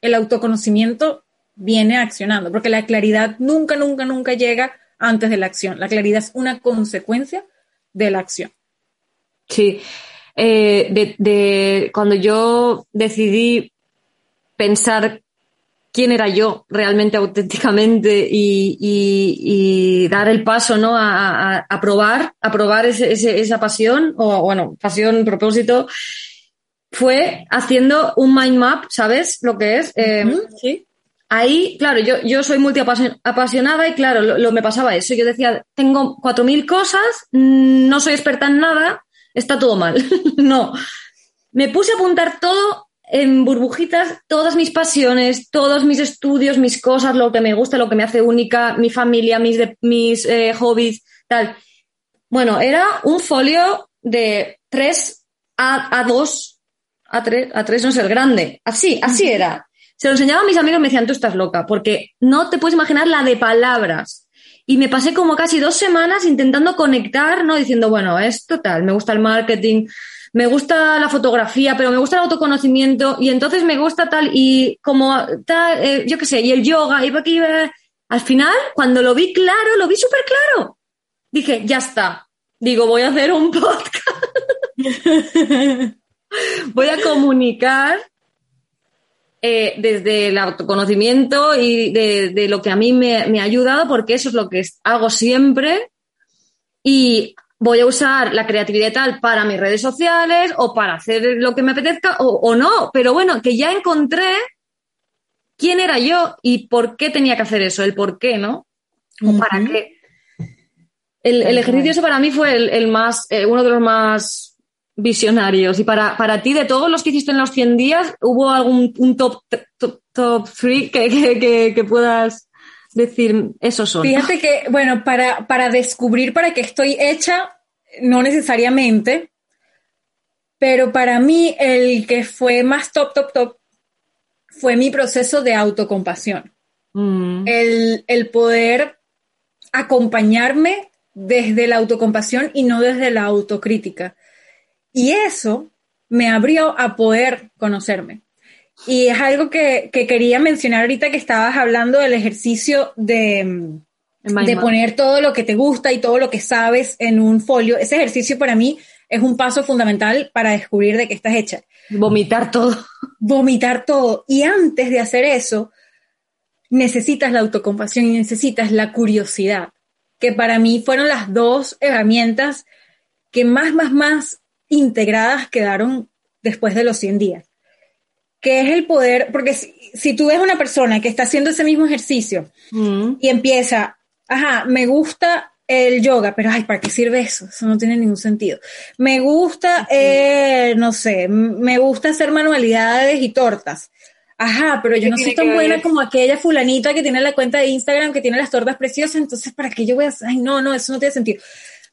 El autoconocimiento viene accionando, porque la claridad nunca, nunca, nunca llega antes de la acción. La claridad es una consecuencia de la acción. Sí. Eh, de, de, cuando yo decidí pensar quién era yo realmente auténticamente y, dar el paso ¿no? a, probar, a probar esa pasión, o bueno, pasión, propósito, fue haciendo un mind map, ¿sabes lo que es? Eh, sí. Ahí, claro, yo, yo soy multiapasionada y claro, lo, me pasaba eso. Yo decía, tengo cuatro mil cosas, no soy experta en nada, está todo mal. no. Me puse a apuntar todo en burbujitas todas mis pasiones, todos mis estudios, mis cosas, lo que me gusta, lo que me hace única, mi familia, mis, mis eh, hobbies, tal. Bueno, era un folio de 3 a, a 2, a 3, a 3 no sé, el grande. Así, así era. Se lo enseñaba a mis amigos y me decían, tú estás loca, porque no te puedes imaginar la de palabras. Y me pasé como casi dos semanas intentando conectar, ¿no? Diciendo, bueno, es total, me gusta el marketing, me gusta la fotografía, pero me gusta el autoconocimiento y entonces me gusta tal y como tal, eh, yo qué sé, y el yoga y aquí. Eh, al final, cuando lo vi claro, lo vi súper claro. Dije, ya está. Digo, voy a hacer un podcast. voy a comunicar eh, desde el autoconocimiento y de, lo que a mí me, me, ha ayudado, porque eso es lo que hago siempre. Y voy a usar la creatividad tal para mis redes sociales o para hacer lo que me apetezca o, no. Pero bueno, que ya encontré quién era yo y por qué tenía que hacer eso, el por qué, ¿no? O para qué. El, ejercicio ese para mí fue el, más, eh, uno de los más visionarios. Y para, para ti, de todos los que hiciste en los 100 días, ¿hubo algún un top, top, top three que, que, que puedas decir, esos son. Fíjate que, bueno, para, para descubrir para qué estoy hecha, no necesariamente, pero para mí el que fue más top, top, top fue mi proceso de autocompasión. Mm. El, el poder acompañarme desde la autocompasión y no desde la autocrítica. Y eso me abrió a poder conocerme. Y es algo que, quería mencionar ahorita que estabas hablando del ejercicio de, de poner todo lo que te gusta y todo lo que sabes en un folio. Ese ejercicio para mí es un paso fundamental para descubrir de qué estás hecha. Vomitar todo. Vomitar todo. Y antes de hacer eso, necesitas la autocompasión y necesitas la curiosidad, que para mí fueron las dos herramientas que más, más, más integradas quedaron después de los 100 días que es el poder, porque si, tú ves una persona que está haciendo ese mismo ejercicio mm. y empieza, ajá, me gusta el yoga, pero ay, ¿para qué sirve eso? Eso no tiene ningún sentido. Me gusta, eh, no sé, me gusta hacer manualidades y tortas. Ajá, pero yo no soy tan buena como aquella fulanita que tiene la cuenta de Instagram, que tiene las tortas preciosas, entonces ¿para qué yo voy a hacer? Ay, no, no, eso no tiene sentido.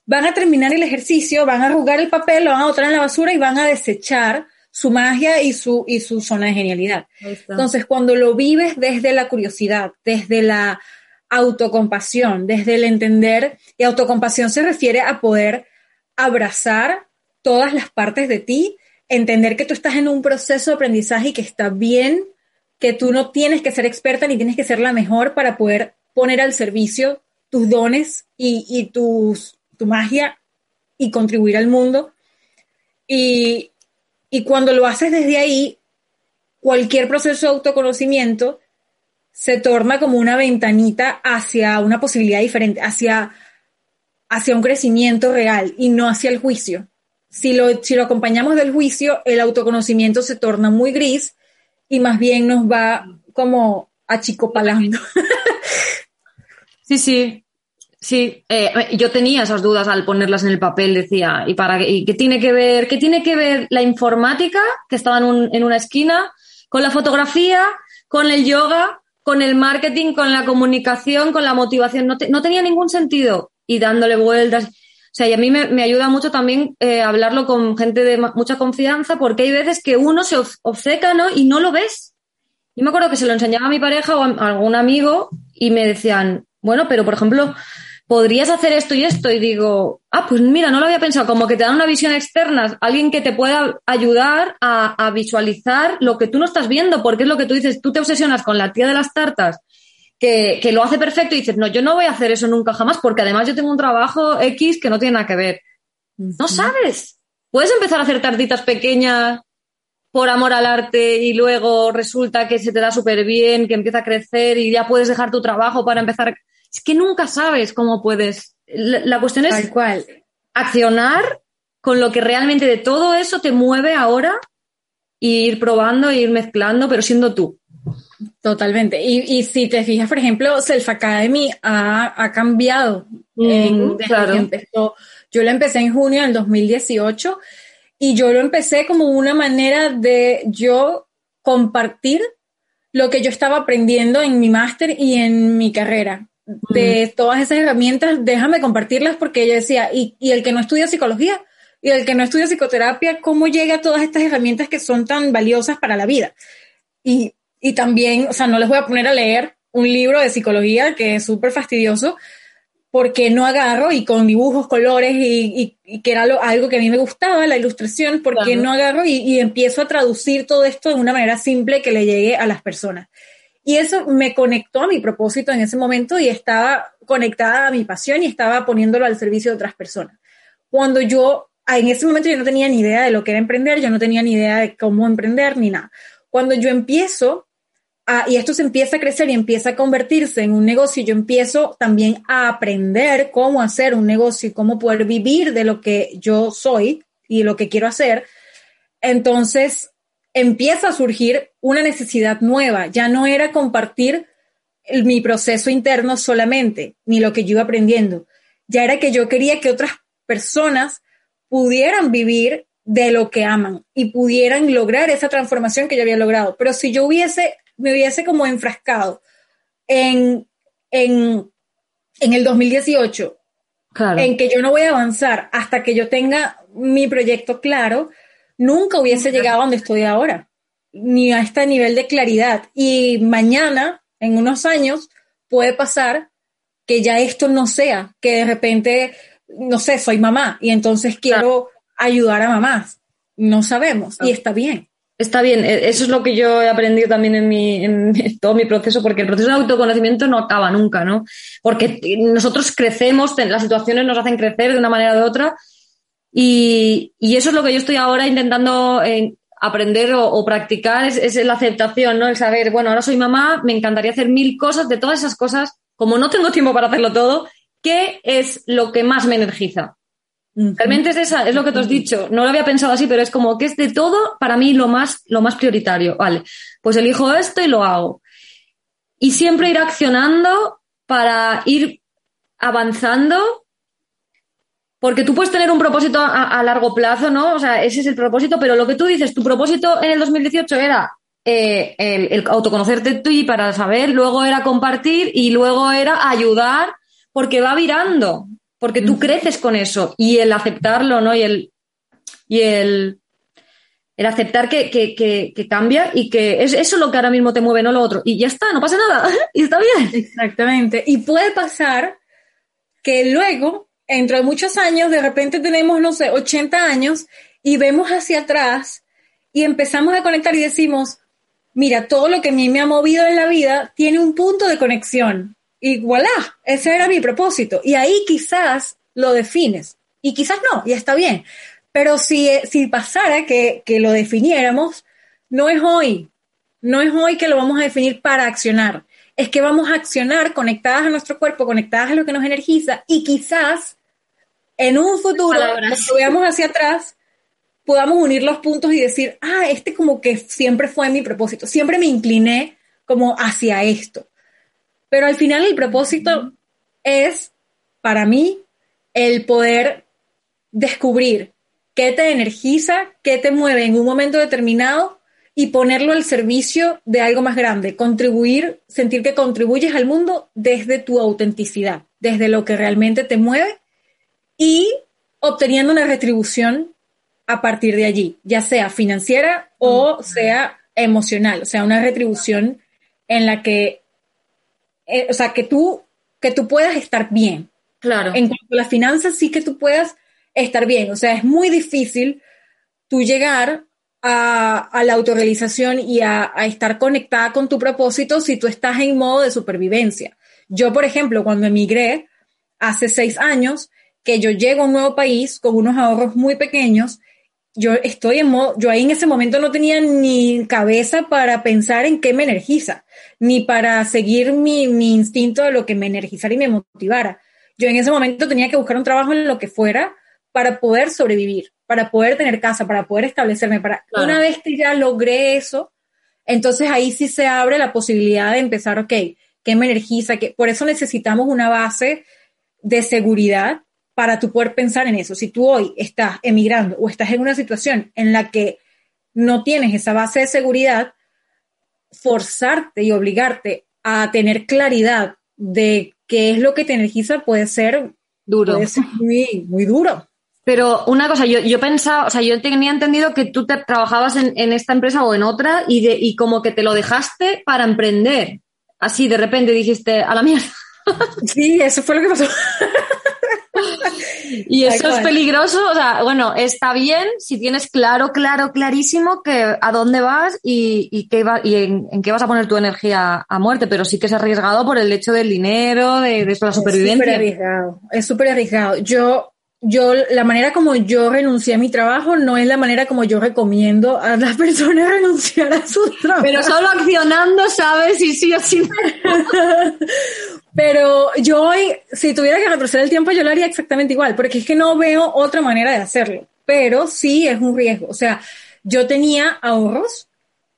Van a terminar el ejercicio, van a arrugar el papel, lo van a botar en la basura y van a desechar su magia y su, y su zona de genialidad. Entonces, cuando lo vives desde la curiosidad, desde la autocompasión, desde el entender, y autocompasión se refiere a poder abrazar todas las partes de ti, entender que tú estás en un proceso de aprendizaje y que está bien, que tú no tienes que ser experta ni tienes que ser la mejor para poder poner al servicio tus dones y, y tus, tu magia y contribuir al mundo. Y, y cuando lo haces desde ahí, cualquier proceso de autoconocimiento se torna como una ventanita hacia una posibilidad diferente, hacia, hacia un crecimiento real y no hacia el juicio. Si lo, si lo acompañamos del juicio, el autoconocimiento se torna muy gris y más bien nos va como achicopalando. Sí, sí. Sí, eh, yo tenía esas dudas al ponerlas en el papel, decía, ¿y para qué, tiene que ver, qué tiene que ver la informática, que estaba en, una esquina, con la fotografía, con el yoga, con el marketing, con la comunicación, con la motivación? No, tenía ningún sentido. Y dándole vueltas. O sea, y a mí me, ayuda mucho también eh, hablarlo con gente de mucha confianza, porque hay veces que uno se obceca, ¿no? Y no lo ves. Yo me acuerdo que se lo enseñaba a mi pareja o a algún amigo y me decían, bueno, pero por ejemplo, podrías hacer esto y esto. Y digo, ah, pues mira, no lo había pensado, como que te dan una visión externa, alguien que te pueda ayudar a, visualizar lo que tú no estás viendo, porque es lo que tú dices, tú te obsesionas con la tía de las tartas. Que, que lo hace perfecto y dices, no, yo no voy a hacer eso nunca jamás porque además yo tengo un trabajo X que no tiene nada que ver. No sabes. Puedes empezar a hacer tartitas pequeñas por amor al arte y luego resulta que se te da súper bien, que empieza a crecer y ya puedes dejar tu trabajo para empezar es que nunca sabes cómo puedes. La, cuestión es cual. accionar con lo que realmente de todo eso te mueve ahora e ir probando e ir mezclando, pero siendo tú. Totalmente. Y, si te fijas, por ejemplo, Self Academy ha, cambiado en, desde que empezó. Yo lo empecé en junio del 2018 y yo lo empecé como una manera de yo compartir lo que yo estaba aprendiendo en mi máster y en mi carrera de todas esas herramientas, déjame compartirlas porque ella decía, y, y el que no estudia psicología y el que no estudia psicoterapia, ¿cómo llega a todas estas herramientas que son tan valiosas para la vida? Y, y también, o sea, no les voy a poner a leer un libro de psicología que es súper fastidioso, porque no agarro y con dibujos, colores y, y, que era algo que a mí me gustaba, la ilustración, porque no agarro y, y, empiezo a traducir todo esto de una manera simple que le llegue a las personas. Y eso me conectó a mi propósito en ese momento y estaba conectada a mi pasión y estaba poniéndolo al servicio de otras personas. Cuando yo, en ese momento yo no tenía ni idea de lo que era emprender, yo no tenía ni idea de cómo emprender ni nada. Cuando yo empiezo Ah, y esto se empieza a crecer y empieza a convertirse en un negocio, yo empiezo también a aprender cómo hacer un negocio y cómo poder vivir de lo que yo soy y lo que quiero hacer. Entonces empieza a surgir una necesidad nueva. Ya no era compartir mi proceso interno solamente, ni lo que yo iba aprendiendo. Ya era que yo quería que otras personas pudieran vivir de lo que aman y pudieran lograr esa transformación que yo había logrado. Pero si yo hubiese me hubiese como enfrascado en, en, en el 2018, en que yo no voy a avanzar hasta que yo tenga mi proyecto claro, nunca hubiese llegado a donde estoy ahora, ni a este nivel de claridad. Y mañana, en unos años, puede pasar que ya esto no sea, que de repente, no sé, soy mamá y entonces quiero ayudar a mamás. No sabemos y está bien. Está bien, e, eso es lo que yo he aprendido también en, mi, en todo mi proceso, porque el proceso de autoconocimiento no acaba nunca, ¿no? Porque nosotros crecemos, las situaciones nos hacen crecer de una manera o de otra, y, y eso es lo que yo estoy ahora intentando eh, aprender o, practicar, es, es, la aceptación, ¿no? El saber, bueno, ahora soy mamá, me encantaría hacer mil cosas, de todas esas cosas, como no tengo tiempo para hacerlo todo, ¿qué es lo que más me energiza? Realmente es esa, es lo que te has dicho. No lo había pensado así, pero es como que es de todo para mí lo más, lo más prioritario. Vale, pues elijo esto y lo hago. Y siempre ir accionando para ir avanzando, porque tú puedes tener un propósito a, largo plazo, ¿no? O sea, ese es el propósito, pero lo que tú dices, tu propósito en el 2018 era eh, el, el autoconocerte tú y para saber, luego era compartir y luego era ayudar, porque va virando porque tú creces con eso y el aceptarlo, ¿no? Y el, y el, el aceptar que, que, que, cambia y que es eso lo que ahora mismo te mueve, no lo otro. Y ya está, no pasa nada. y está bien. Exactamente. Y puede pasar que luego, entre muchos años, de repente tenemos, no sé, 80 años y vemos hacia atrás y empezamos a conectar y decimos, mira, todo lo que a mí me ha movido en la vida tiene un punto de conexión y voilà, ese era mi propósito. Y ahí quizás lo defines. Y quizás no, y está bien. Pero si, si pasara que, que lo definiéramos, no es hoy. No es hoy que lo vamos a definir para accionar. Es que vamos a accionar conectadas a nuestro cuerpo, conectadas a lo que nos energiza y quizás en un futuro, cuando veamos hacia atrás, podamos unir los puntos y decir, ah, este como que siempre fue mi propósito, siempre me incliné como hacia esto. Pero al final el propósito es, para mí, el poder descubrir qué te energiza, qué te mueve en un momento determinado y ponerlo al servicio de algo más grande, contribuir, sentir que contribuyes al mundo desde tu autenticidad, desde lo que realmente te mueve y obteniendo una retribución a partir de allí, ya sea financiera o sea emocional, o sea, una retribución en la que eh, o sea, que tú, que tú puedas estar bien. Claro. En cuanto a las finanzas, sí que tú puedas estar bien. O sea, es muy difícil tú llegar a, la autorrealización y a, a, estar conectada con tu propósito si tú estás en modo de supervivencia. Yo, por ejemplo, cuando emigré hace seis años, que yo llego a un nuevo país con unos ahorros muy pequeños, yo estoy en modo, yo ahí en ese momento no tenía ni cabeza para pensar en qué me energiza, ni para seguir mi, mi instinto de lo que me energizara y me motivara. Yo en ese momento tenía que buscar un trabajo en lo que fuera para poder sobrevivir, para poder tener casa, para poder establecerme, para una vez que ya logré eso, entonces ahí sí se abre la posibilidad de empezar, ok, ¿qué me energiza? que Por eso necesitamos una base de seguridad para tú poder pensar en eso. Si tú hoy estás emigrando o estás en una situación en la que no tienes esa base de seguridad, forzarte y obligarte a tener claridad de qué es lo que te energiza puede ser duro. Puede ser muy, muy duro. Pero una cosa, yo, yo pensaba, o sea, yo tenía entendido que tú te trabajabas en, en esta empresa o en otra y, de, y como que te lo dejaste para emprender. Así, de repente dijiste, a la mierda. Sí, eso fue lo que pasó. y eso es peligroso, o sea, bueno, está bien si tienes claro, claro, clarísimo que a dónde vas y, y, qué va, y en, en, qué vas a poner tu energía a muerte, pero sí que es arriesgado por el hecho del dinero, de, de la supervivencia. Es súper arriesgado, es súper arriesgado. Yo yo, la manera como yo renuncié a mi trabajo no es la manera como yo recomiendo a las personas renunciar a su trabajo. Pero solo accionando sabes si sí o sí. Pero yo hoy, si tuviera que retroceder el tiempo, yo lo haría exactamente igual, porque es que no veo otra manera de hacerlo. Pero sí es un riesgo. O sea, yo tenía ahorros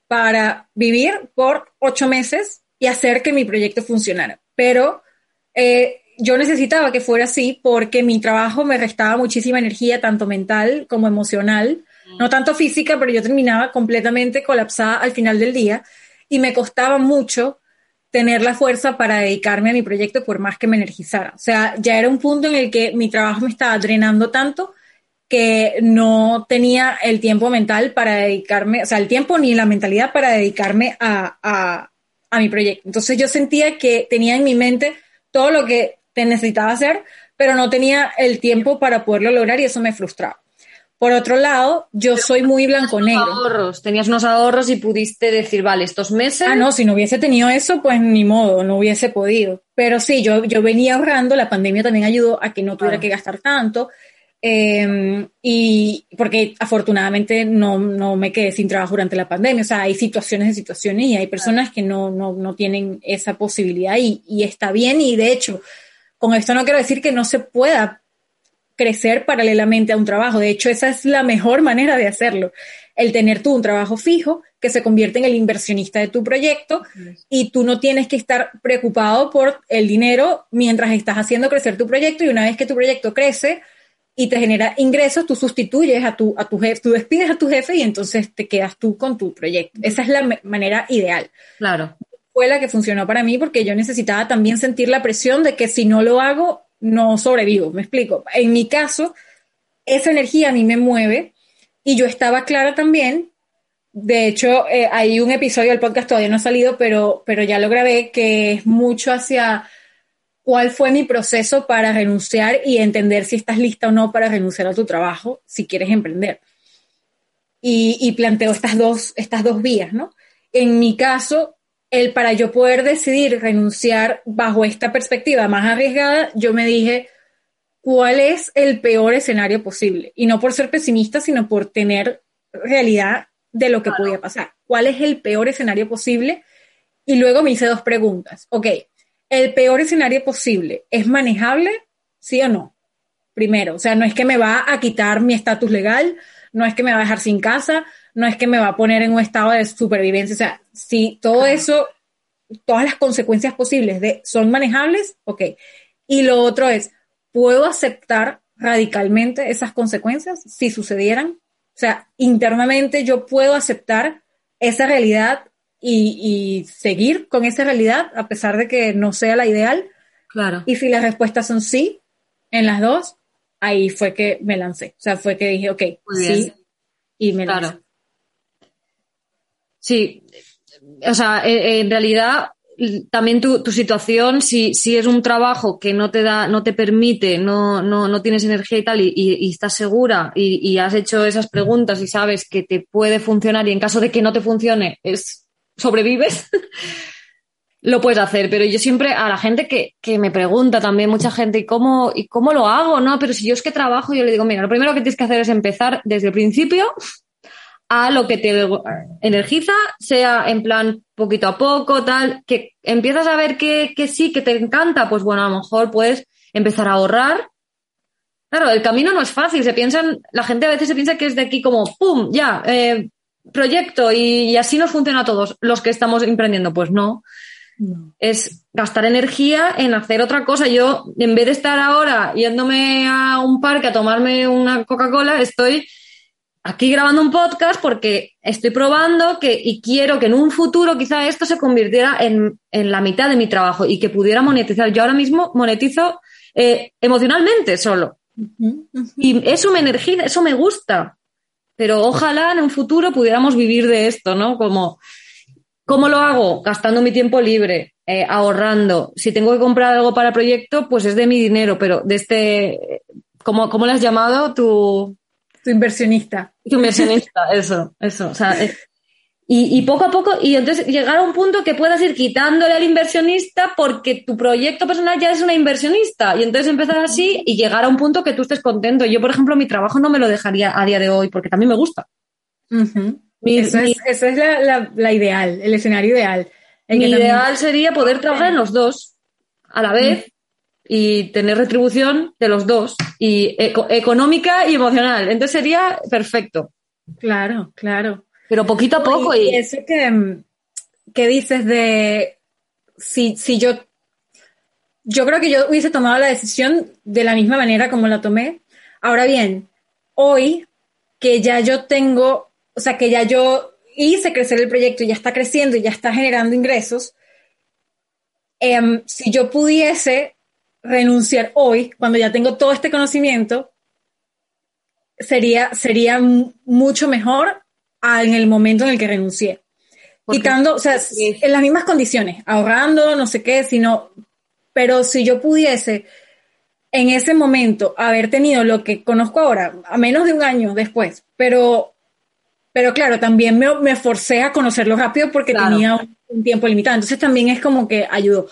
para vivir por ocho meses y hacer que mi proyecto funcionara. Pero eh, yo necesitaba que fuera así porque mi trabajo me restaba muchísima energía, tanto mental como emocional, no tanto física, pero yo terminaba completamente colapsada al final del día y me costaba mucho tener la fuerza para dedicarme a mi proyecto por más que me energizara. O sea, ya era un punto en el que mi trabajo me estaba drenando tanto que no tenía el tiempo mental para dedicarme, o sea, el tiempo ni la mentalidad para dedicarme a, a, a mi proyecto. Entonces yo sentía que tenía en mi mente todo lo que necesitaba hacer, pero no tenía el tiempo para poderlo lograr y eso me frustraba. Por otro lado, yo soy muy blanco-negro. Ahorros, tenías unos ahorros y pudiste decir, vale, estos meses. Ah, no, si no hubiese tenido eso, pues ni modo, no hubiese podido. Pero sí, yo, yo venía ahorrando, la pandemia también ayudó a que no tuviera que gastar tanto. Eh, y porque afortunadamente no, no, me quedé sin trabajo durante la pandemia. O sea, hay situaciones de situaciones y hay personas que no, no, no tienen esa posibilidad y, y está bien. Y de hecho, con esto no quiero decir que no se pueda crecer paralelamente a un trabajo. De hecho, esa es la mejor manera de hacerlo. El tener tú un trabajo fijo que se convierte en el inversionista de tu proyecto y tú no tienes que estar preocupado por el dinero mientras estás haciendo crecer tu proyecto y una vez que tu proyecto crece y te genera ingresos, tú sustituyes a tu, a tu jefe, tú despides a tu jefe y entonces te quedas tú con tu proyecto. Esa es la manera ideal. Claro fue la que funcionó para mí porque yo necesitaba también sentir la presión de que si no lo hago, no sobrevivo. Me explico. En mi caso, esa energía a mí me mueve y yo estaba clara también. De hecho, eh, hay un episodio del podcast todavía no ha salido, pero, pero ya lo grabé, que es mucho hacia cuál fue mi proceso para renunciar y entender si estás lista o no para renunciar a tu trabajo si quieres emprender. Y, y planteo estas dos, estas dos vías, ¿no? En mi caso, el para yo poder decidir renunciar bajo esta perspectiva más arriesgada, yo me dije, ¿cuál es el peor escenario posible? Y no por ser pesimista, sino por tener realidad de lo que podía pasar. ¿Cuál es el peor escenario posible? Y luego me hice dos preguntas. Ok, ¿el peor escenario posible es manejable? ¿Sí o no? Primero, o sea, no es que me va a quitar mi estatus legal, no es que me va a dejar sin casa, no es que me va a poner en un estado de supervivencia. O sea, si todo eso, todas las consecuencias posibles de, son manejables, ok. Y lo otro es, ¿puedo aceptar radicalmente esas consecuencias si sucedieran? O sea, internamente yo puedo aceptar esa realidad y, y, seguir con esa realidad a pesar de que no sea la ideal. Claro. Y si las respuestas son sí, en las dos, ahí fue que me lancé. O sea, fue que dije, ok, sí, y me claro. lancé. Sí, o sea, en realidad también tu, tu situación, si, si, es un trabajo que no te da, no te permite, no, no, no tienes energía y tal, y estás segura y, y, has hecho esas preguntas y sabes que te puede funcionar y en caso de que no te funcione, es sobrevives, lo puedes hacer. Pero yo siempre, a la gente que, que me pregunta también, mucha gente, ¿y cómo, ¿y cómo lo hago? No, pero si yo es que trabajo, yo le digo, mira, lo primero que tienes que hacer es empezar desde el principio a lo que te energiza, sea en plan poquito a poco, tal, que empiezas a ver que, que sí, que te encanta, pues bueno, a lo mejor puedes empezar a ahorrar. Claro, el camino no es fácil, se piensan, la gente a veces se piensa que es de aquí como, ¡pum! Ya, eh, proyecto y, y, así nos funciona a todos los que estamos emprendiendo. Pues no. no. Es gastar energía en hacer otra cosa. Yo, en vez de estar ahora yéndome a un parque a tomarme una Coca-Cola, estoy aquí grabando un podcast porque estoy probando que, y quiero que en un futuro quizá esto se convirtiera en, en la mitad de mi trabajo y que pudiera monetizar. Yo ahora mismo monetizo eh, emocionalmente solo. Y eso me energiza, eso me gusta. Pero ojalá en un futuro pudiéramos vivir de esto, ¿no? Como, ¿cómo lo hago? Gastando mi tiempo libre, eh, ahorrando. Si tengo que comprar algo para el proyecto, pues es de mi dinero, pero de este, ¿cómo, cómo le has llamado? Tu, tu inversionista. Tu inversionista, eso, eso. O sea, y, y, poco a poco, y entonces llegar a un punto que puedas ir quitándole al inversionista porque tu proyecto personal ya es una inversionista. Y entonces empezar así y llegar a un punto que tú estés contento. Yo, por ejemplo, mi trabajo no me lo dejaría a día de hoy porque también me gusta. mi, eso, es, eso es la, la, la, ideal, el escenario ideal. mi ideal sería poder trabajar en los dos a la vez y tener retribución de los dos, y eco económica y emocional. Entonces sería perfecto. Claro, claro. Pero poquito a poco. Y, y... eso que, que dices de si, si yo, yo creo que yo hubiese tomado la decisión de la misma manera como la tomé. Ahora bien, hoy que ya yo tengo, o sea, que ya yo hice crecer el proyecto y ya está creciendo y ya está generando ingresos, eh, si yo pudiese renunciar hoy, cuando ya tengo todo este conocimiento, sería, sería mucho mejor en el momento en el que renuncié. Quitando, o sea, en las mismas condiciones, ahorrando, no sé qué, sino, pero si yo pudiese en ese momento haber tenido lo que conozco ahora, a menos de un año después, pero, pero claro, también me, me forcé a conocerlo rápido porque claro. tenía un, un tiempo limitado, entonces también es como que ayudó.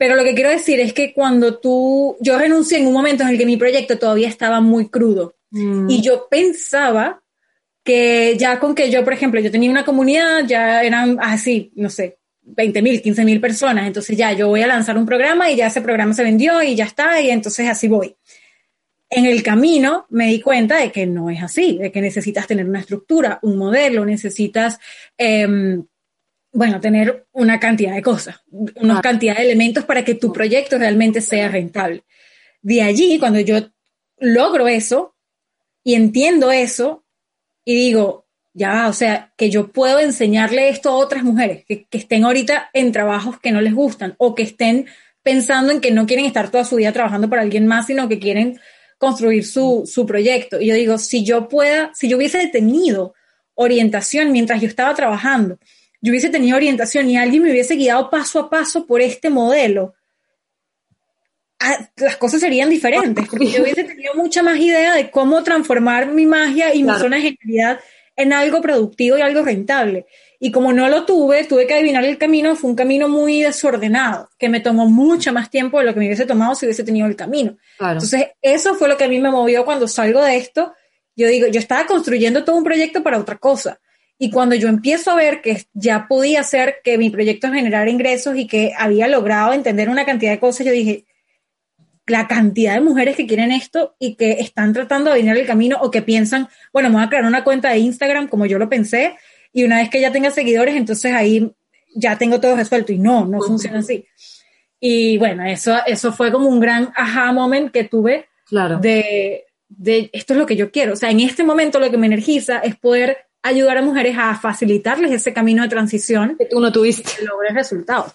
Pero lo que quiero decir es que cuando tú, yo renuncié en un momento en el que mi proyecto todavía estaba muy crudo mm. y yo pensaba que ya con que yo, por ejemplo, yo tenía una comunidad, ya eran así, no sé, 20 mil, 15 mil personas, entonces ya yo voy a lanzar un programa y ya ese programa se vendió y ya está, y entonces así voy. En el camino me di cuenta de que no es así, de que necesitas tener una estructura, un modelo, necesitas... Eh, bueno, tener una cantidad de cosas, una ah. cantidad de elementos para que tu proyecto realmente sea rentable. De allí, cuando yo logro eso y entiendo eso y digo, ya, o sea, que yo puedo enseñarle esto a otras mujeres que, que estén ahorita en trabajos que no les gustan o que estén pensando en que no quieren estar toda su vida trabajando para alguien más, sino que quieren construir su, su proyecto. Y yo digo, si yo pueda, si yo hubiese tenido orientación mientras yo estaba trabajando, yo hubiese tenido orientación y alguien me hubiese guiado paso a paso por este modelo, las cosas serían diferentes, porque yo hubiese tenido mucha más idea de cómo transformar mi magia y claro. mi zona de genialidad en algo productivo y algo rentable. Y como no lo tuve, tuve que adivinar el camino, fue un camino muy desordenado, que me tomó mucho más tiempo de lo que me hubiese tomado si hubiese tenido el camino. Claro. Entonces, eso fue lo que a mí me movió cuando salgo de esto. Yo digo, yo estaba construyendo todo un proyecto para otra cosa y cuando yo empiezo a ver que ya podía hacer que mi proyecto generara ingresos y que había logrado entender una cantidad de cosas, yo dije, la cantidad de mujeres que quieren esto y que están tratando de adivinar el camino o que piensan, bueno, me voy a crear una cuenta de Instagram como yo lo pensé y una vez que ya tenga seguidores, entonces ahí ya tengo todo resuelto y no, no funciona así. Y bueno, eso, eso fue como un gran aha moment que tuve claro. de, de esto es lo que yo quiero. O sea, en este momento lo que me energiza es poder ayudar a mujeres a facilitarles ese camino de transición que tú no tuviste. Que logres resultados.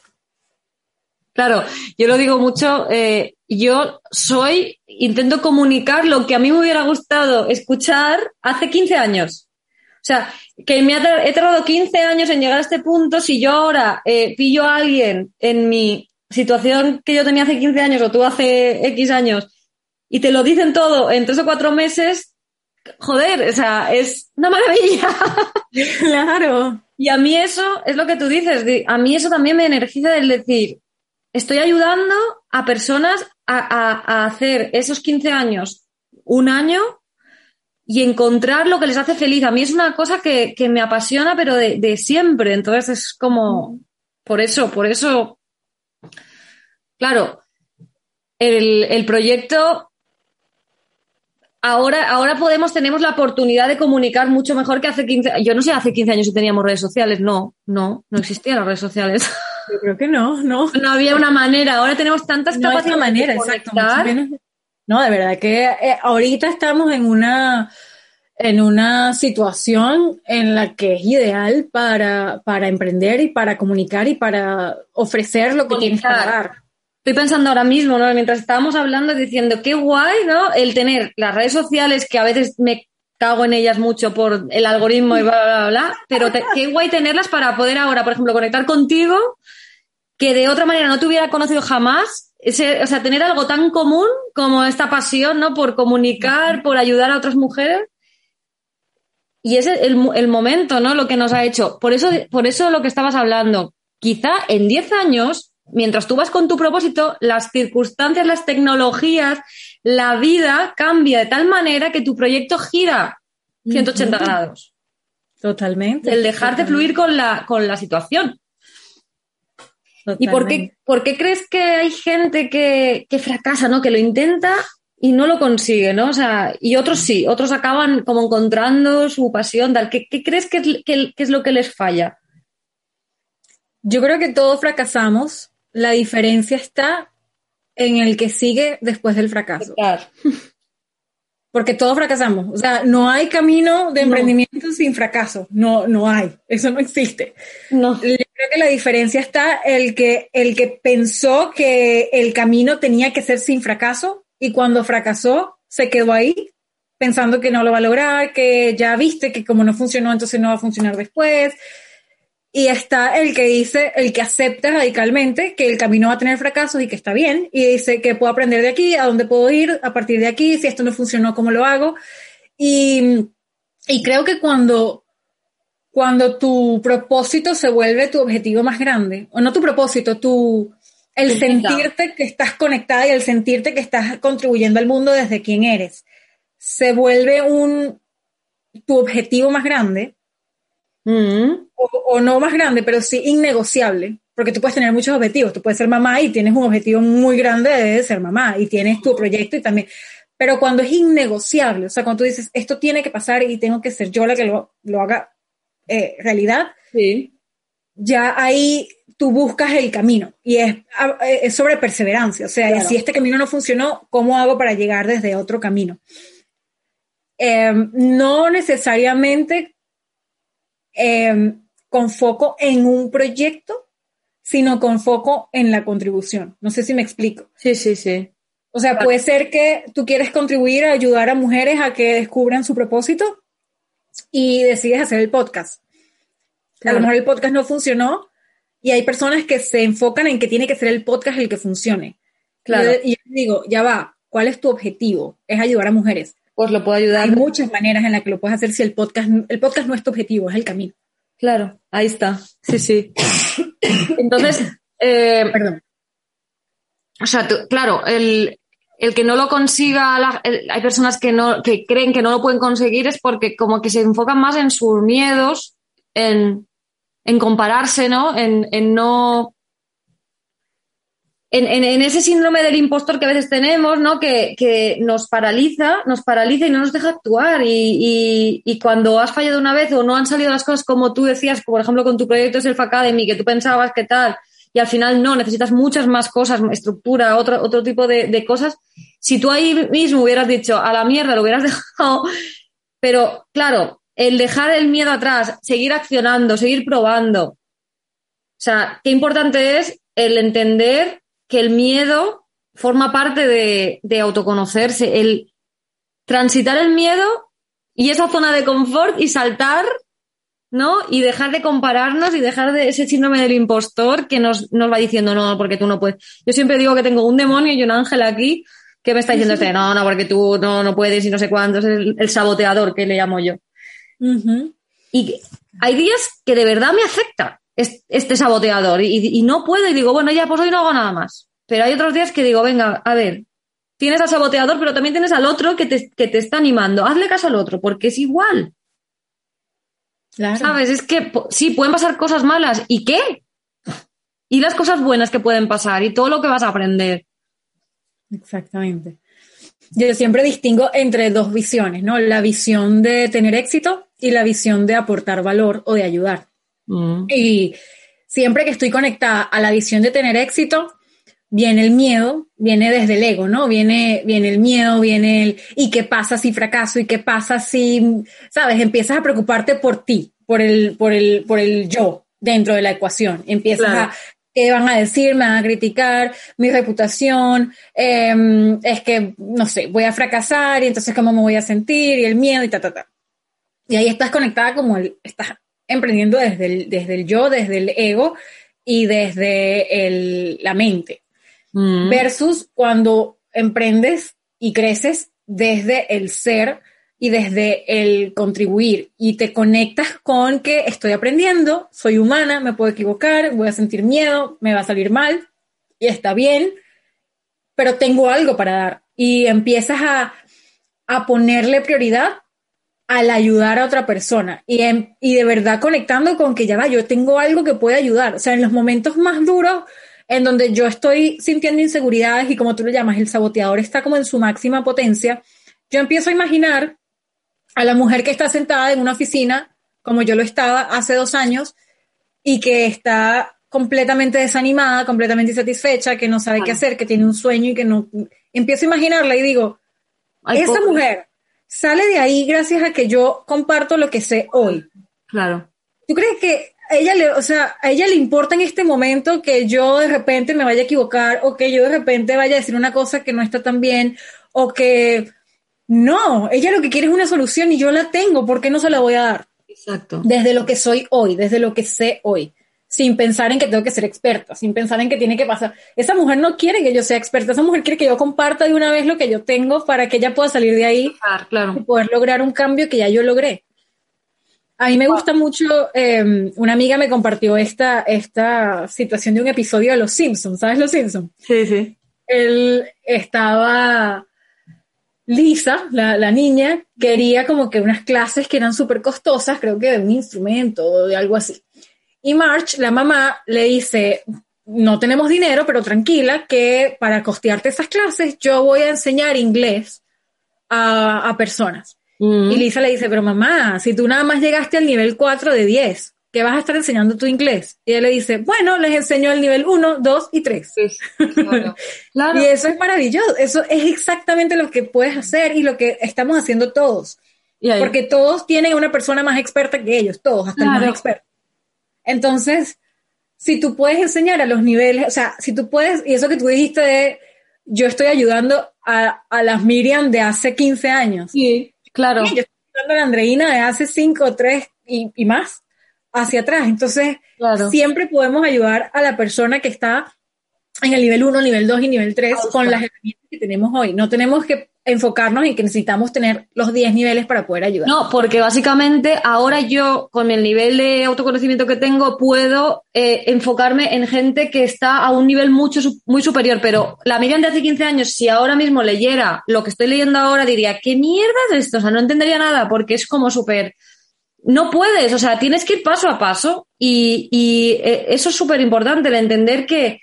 Claro, yo lo digo mucho, eh, yo soy, intento comunicar lo que a mí me hubiera gustado escuchar hace 15 años. O sea, que me ha he tardado 15 años en llegar a este punto, si yo ahora eh, pillo a alguien en mi situación que yo tenía hace 15 años o tú hace X años y te lo dicen todo en tres o cuatro meses, joder, o sea, es una maravilla. Claro. Y a mí eso es lo que tú dices, a mí eso también me energiza el decir, estoy ayudando a personas a, a, a hacer esos 15 años un año y encontrar lo que les hace feliz. A mí es una cosa que, que me apasiona, pero de, de, siempre. Entonces es como, por eso, por eso, claro, el, el proyecto ahora, ahora podemos, tenemos la oportunidad de comunicar mucho mejor que hace 15 Yo no sé, hace 15 años si teníamos redes sociales. No, no, no existían las redes sociales. Yo creo que no, no. No había una manera. Ahora tenemos tantas no capacidades. manera, de exacto. No, de verdad que eh, ahorita estamos en una en una situación en la que es ideal para, para emprender y para comunicar y para ofrecer lo que tienes para dar. Estoy pensando ahora mismo, ¿no? Mientras estábamos hablando, diciendo qué guay, ¿no? El tener las redes sociales que a veces me cago en ellas mucho por el algoritmo y bla, bla, bla, pero qué guay tenerlas para poder ahora, por ejemplo, conectar contigo que de otra manera no te hubiera conocido jamás. Ese, o sea, tener algo tan común como esta pasión, ¿no? Por comunicar, por ayudar a otras mujeres. Y ese es el, el momento, ¿no? Lo que nos ha hecho. Por eso, por eso lo que estabas hablando. Quizá en 10 años, mientras tú vas con tu propósito, las circunstancias, las tecnologías, la vida cambia de tal manera que tu proyecto gira 180 grados. Totalmente. El dejarte fluir con la, con la situación. ¿Y por qué, por qué, crees que hay gente que, que, fracasa, ¿no? Que lo intenta y no lo consigue, ¿no? O sea, y otros sí, otros acaban como encontrando su pasión, tal. ¿Qué, qué crees que es, que, que es lo que les falla? Yo creo que todos fracasamos. La diferencia está en el que sigue después del fracaso. Claro. Porque todos fracasamos. O sea, no hay camino de emprendimiento sin fracaso. No, no hay. Eso no existe. No. Yo creo que la diferencia está el que, el que pensó que el camino tenía que ser sin fracaso y cuando fracasó se quedó ahí pensando que no lo va a lograr, que ya viste que como no funcionó, entonces no va a funcionar después, y está el que dice, el que acepta radicalmente que el camino va a tener fracasos y que está bien, y dice que puedo aprender de aquí, a dónde puedo ir a partir de aquí, si esto no funcionó, cómo lo hago. Y, y creo que cuando, cuando tu propósito se vuelve tu objetivo más grande, o no tu propósito, tu, el sentirte que estás conectada y el sentirte que estás contribuyendo al mundo desde quien eres, se vuelve un, tu objetivo más grande, Mm. O, no más grande, pero sí innegociable, porque tú puedes tener muchos objetivos. Tú puedes ser mamá y tienes un objetivo muy grande de ser mamá y tienes tu proyecto y también. Pero cuando es innegociable, o sea, cuando tú dices, esto tiene que pasar y tengo que ser yo la que lo, lo haga eh, realidad, sí. ya ahí tú buscas el camino y es, es sobre perseverancia. O sea, si este camino no funcionó, ¿cómo hago para llegar desde otro camino? Em, no necesariamente Em, con foco en un proyecto, sino con foco en la contribución. No sé si me explico. Sí, sí, sí. O sea, puede ser que tú quieres contribuir a ayudar a mujeres a que descubran su propósito y decides hacer el podcast. A lo mejor el podcast no funcionó y hay personas que se enfocan en que tiene que ser el podcast el que funcione. Claro. Y yo, digo, ya va, ¿cuál es tu objetivo? Es ayudar a mujeres pues lo puedo ayudar. Hay muchas maneras en las que lo puedes hacer si el podcast, el podcast no es tu objetivo, es el camino. Claro, ahí está. Sí, sí. Entonces, eh, perdón. O sea, claro, el, el, que no lo consiga, hay personas que, no, que creen que no lo pueden conseguir es porque como que se enfocan más en sus miedos, en, en compararse, ¿no? En, en no en, ese síndrome del impostor que a veces tenemos, ¿no? Que, nos paraliza, nos paraliza y no nos deja actuar. Y, cuando has fallado una vez o no han salido las cosas como tú decías, por ejemplo, con tu proyecto Self Academy, que tú pensabas que tal, y al final no, necesitas muchas más cosas, estructura, otro, otro tipo de cosas. Si tú ahí mismo hubieras dicho, a la mierda, lo hubieras dejado. Pero claro, el dejar el miedo atrás, seguir accionando, seguir probando. O sea, qué importante es el entender que el miedo forma parte de, autoconocerse, el transitar el miedo y esa zona de confort y saltar, ¿no? Y dejar de compararnos y dejar de ese síndrome del impostor que nos, nos va diciendo, no, porque tú no puedes. Yo siempre digo que tengo un demonio y un ángel aquí que me está diciendo este, no, no, porque tú no, no puedes y no sé cuánto, es el, saboteador que le llamo yo. Y hay días que de verdad me afecta este saboteador y, no puedo y digo, bueno, ya pues hoy no hago nada más. Pero hay otros días que digo, venga, a ver, tienes al saboteador, pero también tienes al otro que te, que te está animando. Hazle caso al otro, porque es igual. ¿Sabes? Es que sí, pueden pasar cosas malas. ¿Y qué? Y las cosas buenas que pueden pasar y todo lo que vas a aprender. Exactamente. Yo siempre distingo entre dos visiones, ¿no? La visión de tener éxito y la visión de aportar valor o de ayudar. Mm. Y siempre que estoy conectada a la visión de tener éxito, viene el miedo, viene desde el ego, ¿no? Viene, viene el miedo, viene el, ¿y qué pasa si fracaso? ¿Y qué pasa si, sabes? Empiezas a preocuparte por ti, por el, por el, por el yo dentro de la ecuación. Empiezas a, ¿qué van a decir? Me van a criticar, mi reputación, em, es que, no sé, voy a fracasar y entonces cómo me voy a sentir y el miedo y ta, ta, ta. Y ahí estás conectada como el, estás emprendiendo desde el, desde el yo, desde el ego y desde el, la mente. Mm. Versus cuando emprendes y creces desde el ser y desde el contribuir y te conectas con que estoy aprendiendo, soy humana, me puedo equivocar, voy a sentir miedo, me va a salir mal y está bien, pero tengo algo para dar y empiezas a, a ponerle prioridad al ayudar a otra persona y, y de verdad conectando con que ya va, yo tengo algo que puede ayudar. O sea, en los momentos más duros en donde yo estoy sintiendo inseguridades y como tú lo llamas, el saboteador está como en su máxima potencia, yo empiezo a imaginar a la mujer que está sentada en una oficina, como yo lo estaba hace dos años, y que está completamente desanimada, completamente insatisfecha, que no sabe qué hacer, que tiene un sueño y que no... Empiezo a imaginarla y digo, esa mujer sale de ahí gracias a que yo comparto lo que sé hoy. Claro. ¿Tú crees que a ella le, o sea, a ella le importa en este momento que yo de repente me vaya a equivocar o que yo de repente vaya a decir una cosa que no está tan bien o que no, ella lo que quiere es una solución y yo la tengo, ¿por qué no se la voy a dar? Exacto. Desde lo que soy hoy, desde lo que sé hoy, sin pensar en que tengo que ser experta, sin pensar en que tiene que pasar. Esa mujer no quiere que yo sea experta, esa mujer quiere que yo comparta de una vez lo que yo tengo para que ella pueda salir de ahí claro. y poder lograr un cambio que ya yo logré. A mí me gusta mucho, em, una amiga me compartió esta, esta situación de un episodio de Los Simpsons, ¿sabes Los Simpsons? Sí, sí. Él estaba, Lisa, la, la niña, quería como que unas clases que eran súper costosas, creo que de un instrumento o de algo así. Y March, la mamá, le dice, no tenemos dinero, pero tranquila, que para costearte esas clases yo voy a enseñar inglés a, a personas. Mm. Y Lisa le dice, pero mamá, si tú nada más llegaste al nivel 4 de 10, ¿qué vas a estar enseñando tu inglés? Y ella le dice, bueno, les enseño el nivel 1, 2 y 3. y eso es maravilloso, eso es exactamente lo que puedes hacer y lo que estamos haciendo todos. Porque todos tienen una persona más experta que ellos, todos, hasta el más experto. Entonces, si tú puedes enseñar a los niveles, o sea, si tú puedes, y eso que tú dijiste de, yo estoy ayudando a, a las Miriam de hace 15 años. Sí Claro. yo estoy hablando de la Andreina de hace cinco, tres y, y más hacia atrás. Entonces, siempre podemos ayudar a la persona que está en el nivel 1, nivel 2 y nivel 3 con las herramientas que tenemos hoy. No tenemos que enfocarnos en que necesitamos tener los 10 niveles para poder ayudar. No, porque básicamente ahora yo, con el nivel de autoconocimiento que tengo, puedo eh, enfocarme en gente que está a un nivel mucho, muy superior. Pero la Miriam de hace 15 años, si ahora mismo leyera lo que estoy leyendo ahora, diría, ¿qué mierda es esto? O sea, no entendería nada porque es como súper... No puedes, o sea, tienes que ir paso a paso y, y eh, eso es súper importante, el entender que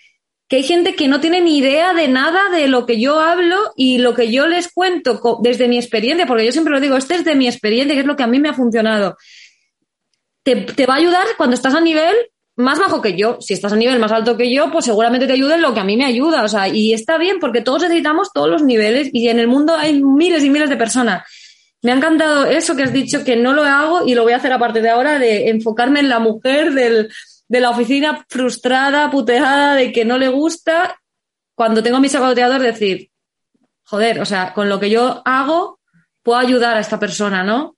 que hay gente que no tiene ni idea de nada de lo que yo hablo y lo que yo les cuento desde mi experiencia, porque yo siempre lo digo, este es de mi experiencia, que es lo que a mí me ha funcionado. Te, va a ayudar cuando estás a nivel más bajo que yo. Si estás a nivel más alto que yo, pues seguramente te ayude en lo que a mí me ayuda. O sea, y está bien porque todos necesitamos todos los niveles y en el mundo hay miles y miles de personas. Me ha encantado eso que has dicho, que no lo hago y lo voy a hacer a partir de ahora, de enfocarme en la mujer, del, de la oficina frustrada, puteada, de que no le gusta, cuando tengo a mi saboteador decir, joder, o sea, con lo que yo hago puedo ayudar a esta persona, ¿no?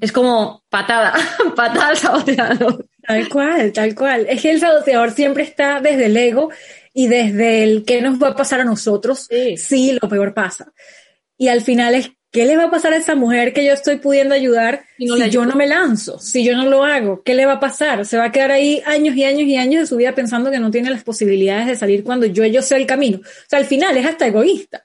Es como patada, patada al saboteador. Tal cual, tal cual. Es que el saboteador siempre está desde el ego y desde el qué nos va a pasar a nosotros sí. si lo peor pasa. Y al final es ¿Qué le va a pasar a esa mujer que yo estoy pudiendo ayudar si, yo no me lanzo? Si yo no lo hago, ¿qué le va a pasar? Se va a quedar ahí años y años y años de su vida pensando que no tiene las posibilidades de salir cuando yo, yo sé el camino. O sea, al final es hasta egoísta.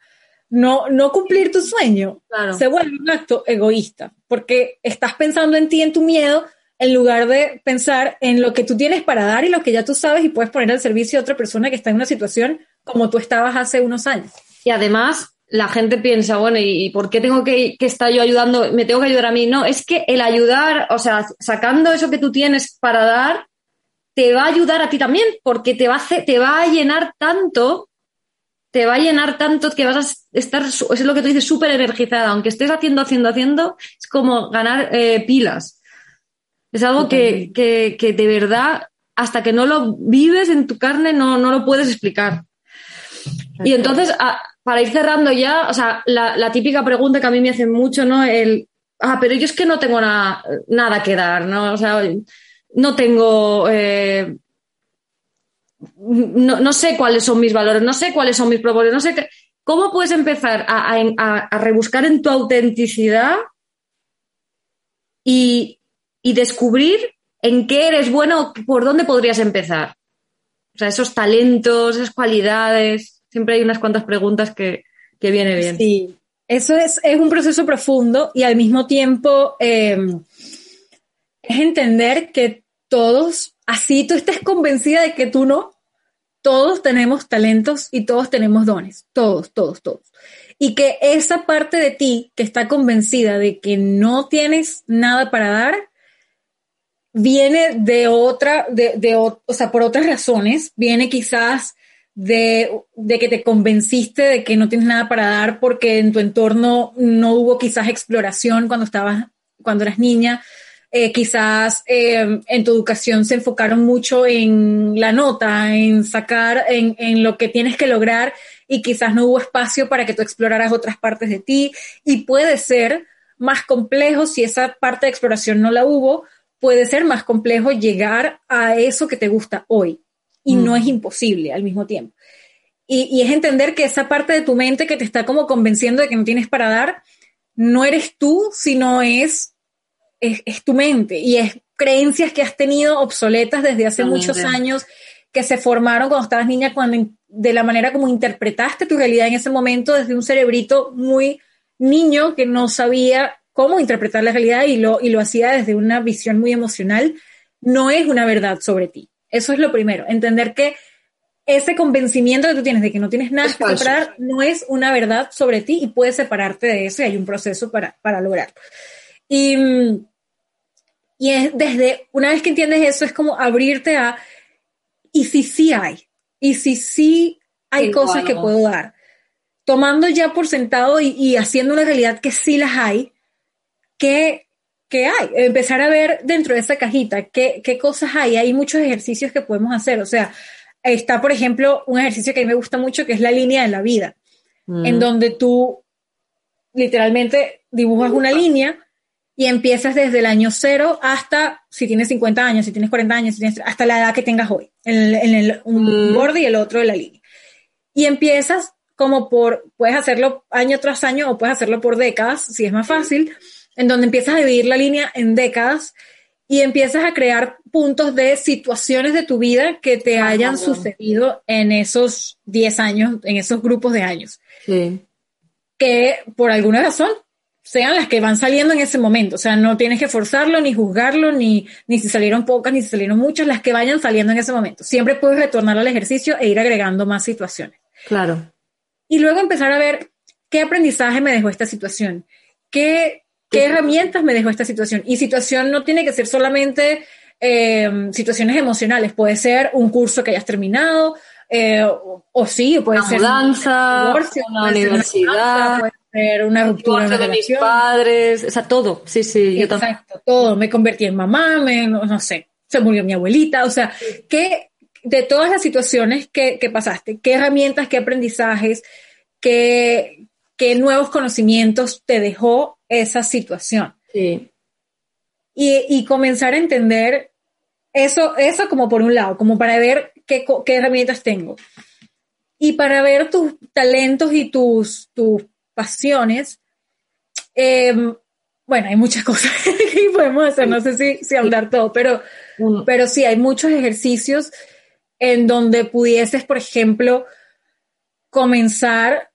No, no cumplir tu sueño se vuelve un acto egoísta porque estás pensando en ti, en tu miedo, en lugar de pensar en lo que tú tienes para dar y lo que ya tú sabes y puedes poner al servicio de otra persona que está en una situación como tú estabas hace unos años. Y además, la gente piensa, bueno, ¿y por qué tengo que, estar yo ayudando? ¿Me tengo que ayudar a mí? No, es que el ayudar, o sea, sacando eso que tú tienes para dar, te va a ayudar a ti también, porque te va a, te va a llenar tanto te va a llenar tanto que vas a estar, es lo que tú dices, súper energizada. Aunque estés haciendo, haciendo, haciendo, es como ganar eh, pilas. Es algo que, que, que, de verdad, hasta que no lo vives en tu carne, no, no lo puedes explicar. Y entonces, para ir cerrando ya, o sea, la, la, típica pregunta que a mí me hacen mucho, ¿no? El, ah, pero yo es que no tengo nada que dar, ¿no? O sea, no tengo... Eh, no, no, sé cuáles son mis valores, no sé cuáles son mis propósitos, no sé qué. ¿Cómo puedes empezar a, a, a rebuscar en tu autenticidad y, y, descubrir en qué eres bueno, por dónde podrías empezar? O sea, esos talentos, esas cualidades. Siempre hay unas cuantas preguntas que, que viene bien. Sí, eso es, es, un proceso profundo y al mismo tiempo eh, es entender que todos así tú estés convencida de que tú no, todos tenemos talentos y todos tenemos dones, todos, todos, todos. Y que esa parte de ti que está convencida de que no tienes nada para dar, viene de otra, de, de o sea, por otras razones, viene quizás de, de, que te convenciste de que no tienes nada para dar porque en tu entorno no hubo quizás exploración cuando estabas, cuando eras niña, eh, quizás eh, en tu educación se enfocaron mucho en la nota, en sacar, en, en, lo que tienes que lograr y quizás no hubo espacio para que tú exploraras otras partes de ti. Y puede ser más complejo si esa parte de exploración no la hubo, puede ser más complejo llegar a eso que te gusta hoy y mm. no es imposible al mismo tiempo. Y, y es entender que esa parte de tu mente que te está como convenciendo de que no tienes para dar, no eres tú, sino es es, es, tu mente y es creencias que has tenido obsoletas desde hace muchos años, que se formaron cuando estabas niña, cuando de la manera como interpretaste tu realidad en ese momento desde un cerebrito muy niño que no sabía cómo interpretar la realidad y lo, y lo hacía desde una visión muy emocional, no es una verdad sobre ti. Eso es lo primero, entender que ese convencimiento que tú tienes de que no tienes nada que separar no es una verdad sobre ti y puedes separarte de eso y hay un proceso para, para lograrlo. Y, y es desde, una vez que entiendes eso, es como abrirte a, y si sí hay, y si sí hay sí, cosas que puedo dar, tomando ya por sentado y, y, haciendo una realidad que sí las hay, ¿qué, qué hay? Empezar a ver dentro de esa cajita qué, qué cosas hay. Hay muchos ejercicios que podemos hacer. O sea, está, por ejemplo, un ejercicio que a mí me gusta mucho, que es la línea de la vida, mm. en donde tú literalmente dibujas una línea y empiezas desde el año cero hasta si tienes 50 años, si tienes 40 años, si tienes, hasta la edad que tengas hoy, en, en el, un mm. borde y el otro de la línea. Y empiezas como por, puedes hacerlo año tras año o puedes hacerlo por décadas, si es más fácil, en donde empiezas a dividir la línea en décadas y empiezas a crear puntos de situaciones de tu vida que te hayan sucedido en esos 10 años, en esos grupos de años. Sí. Que por alguna razón sean las que van saliendo en ese momento. O sea, no tienes que forzarlo, ni juzgarlo, ni, ni si salieron pocas, ni si salieron muchas, las que vayan saliendo en ese momento. Siempre puedes retornar al ejercicio e ir agregando más situaciones. Claro. Y luego empezar a ver qué aprendizaje me dejó esta situación, qué, qué herramientas me dejó esta situación. Y situación no tiene que ser solamente eh, situaciones emocionales, puede ser un curso que hayas terminado, eh, o, o, sí, puede una ser mudanza, un divorcio, una universidad. Una ser una ruptura de, de mis padres, o sea, todo, sí, sí, Exacto, yo todo, me convertí en mamá, me, no, no, sé, se murió mi abuelita, o sea, que de todas las situaciones que, que pasaste, qué herramientas, qué aprendizajes, qué, qué nuevos conocimientos te dejó esa situación. Sí. Y, y comenzar a entender eso, eso como por un lado, como para ver qué, qué herramientas tengo. Y para ver tus talentos y tus, tus pasiones, eh, bueno, hay muchas cosas que podemos hacer, no sé si, si hablar todo, pero, mm. pero sí, hay muchos ejercicios en donde pudieses, por ejemplo, comenzar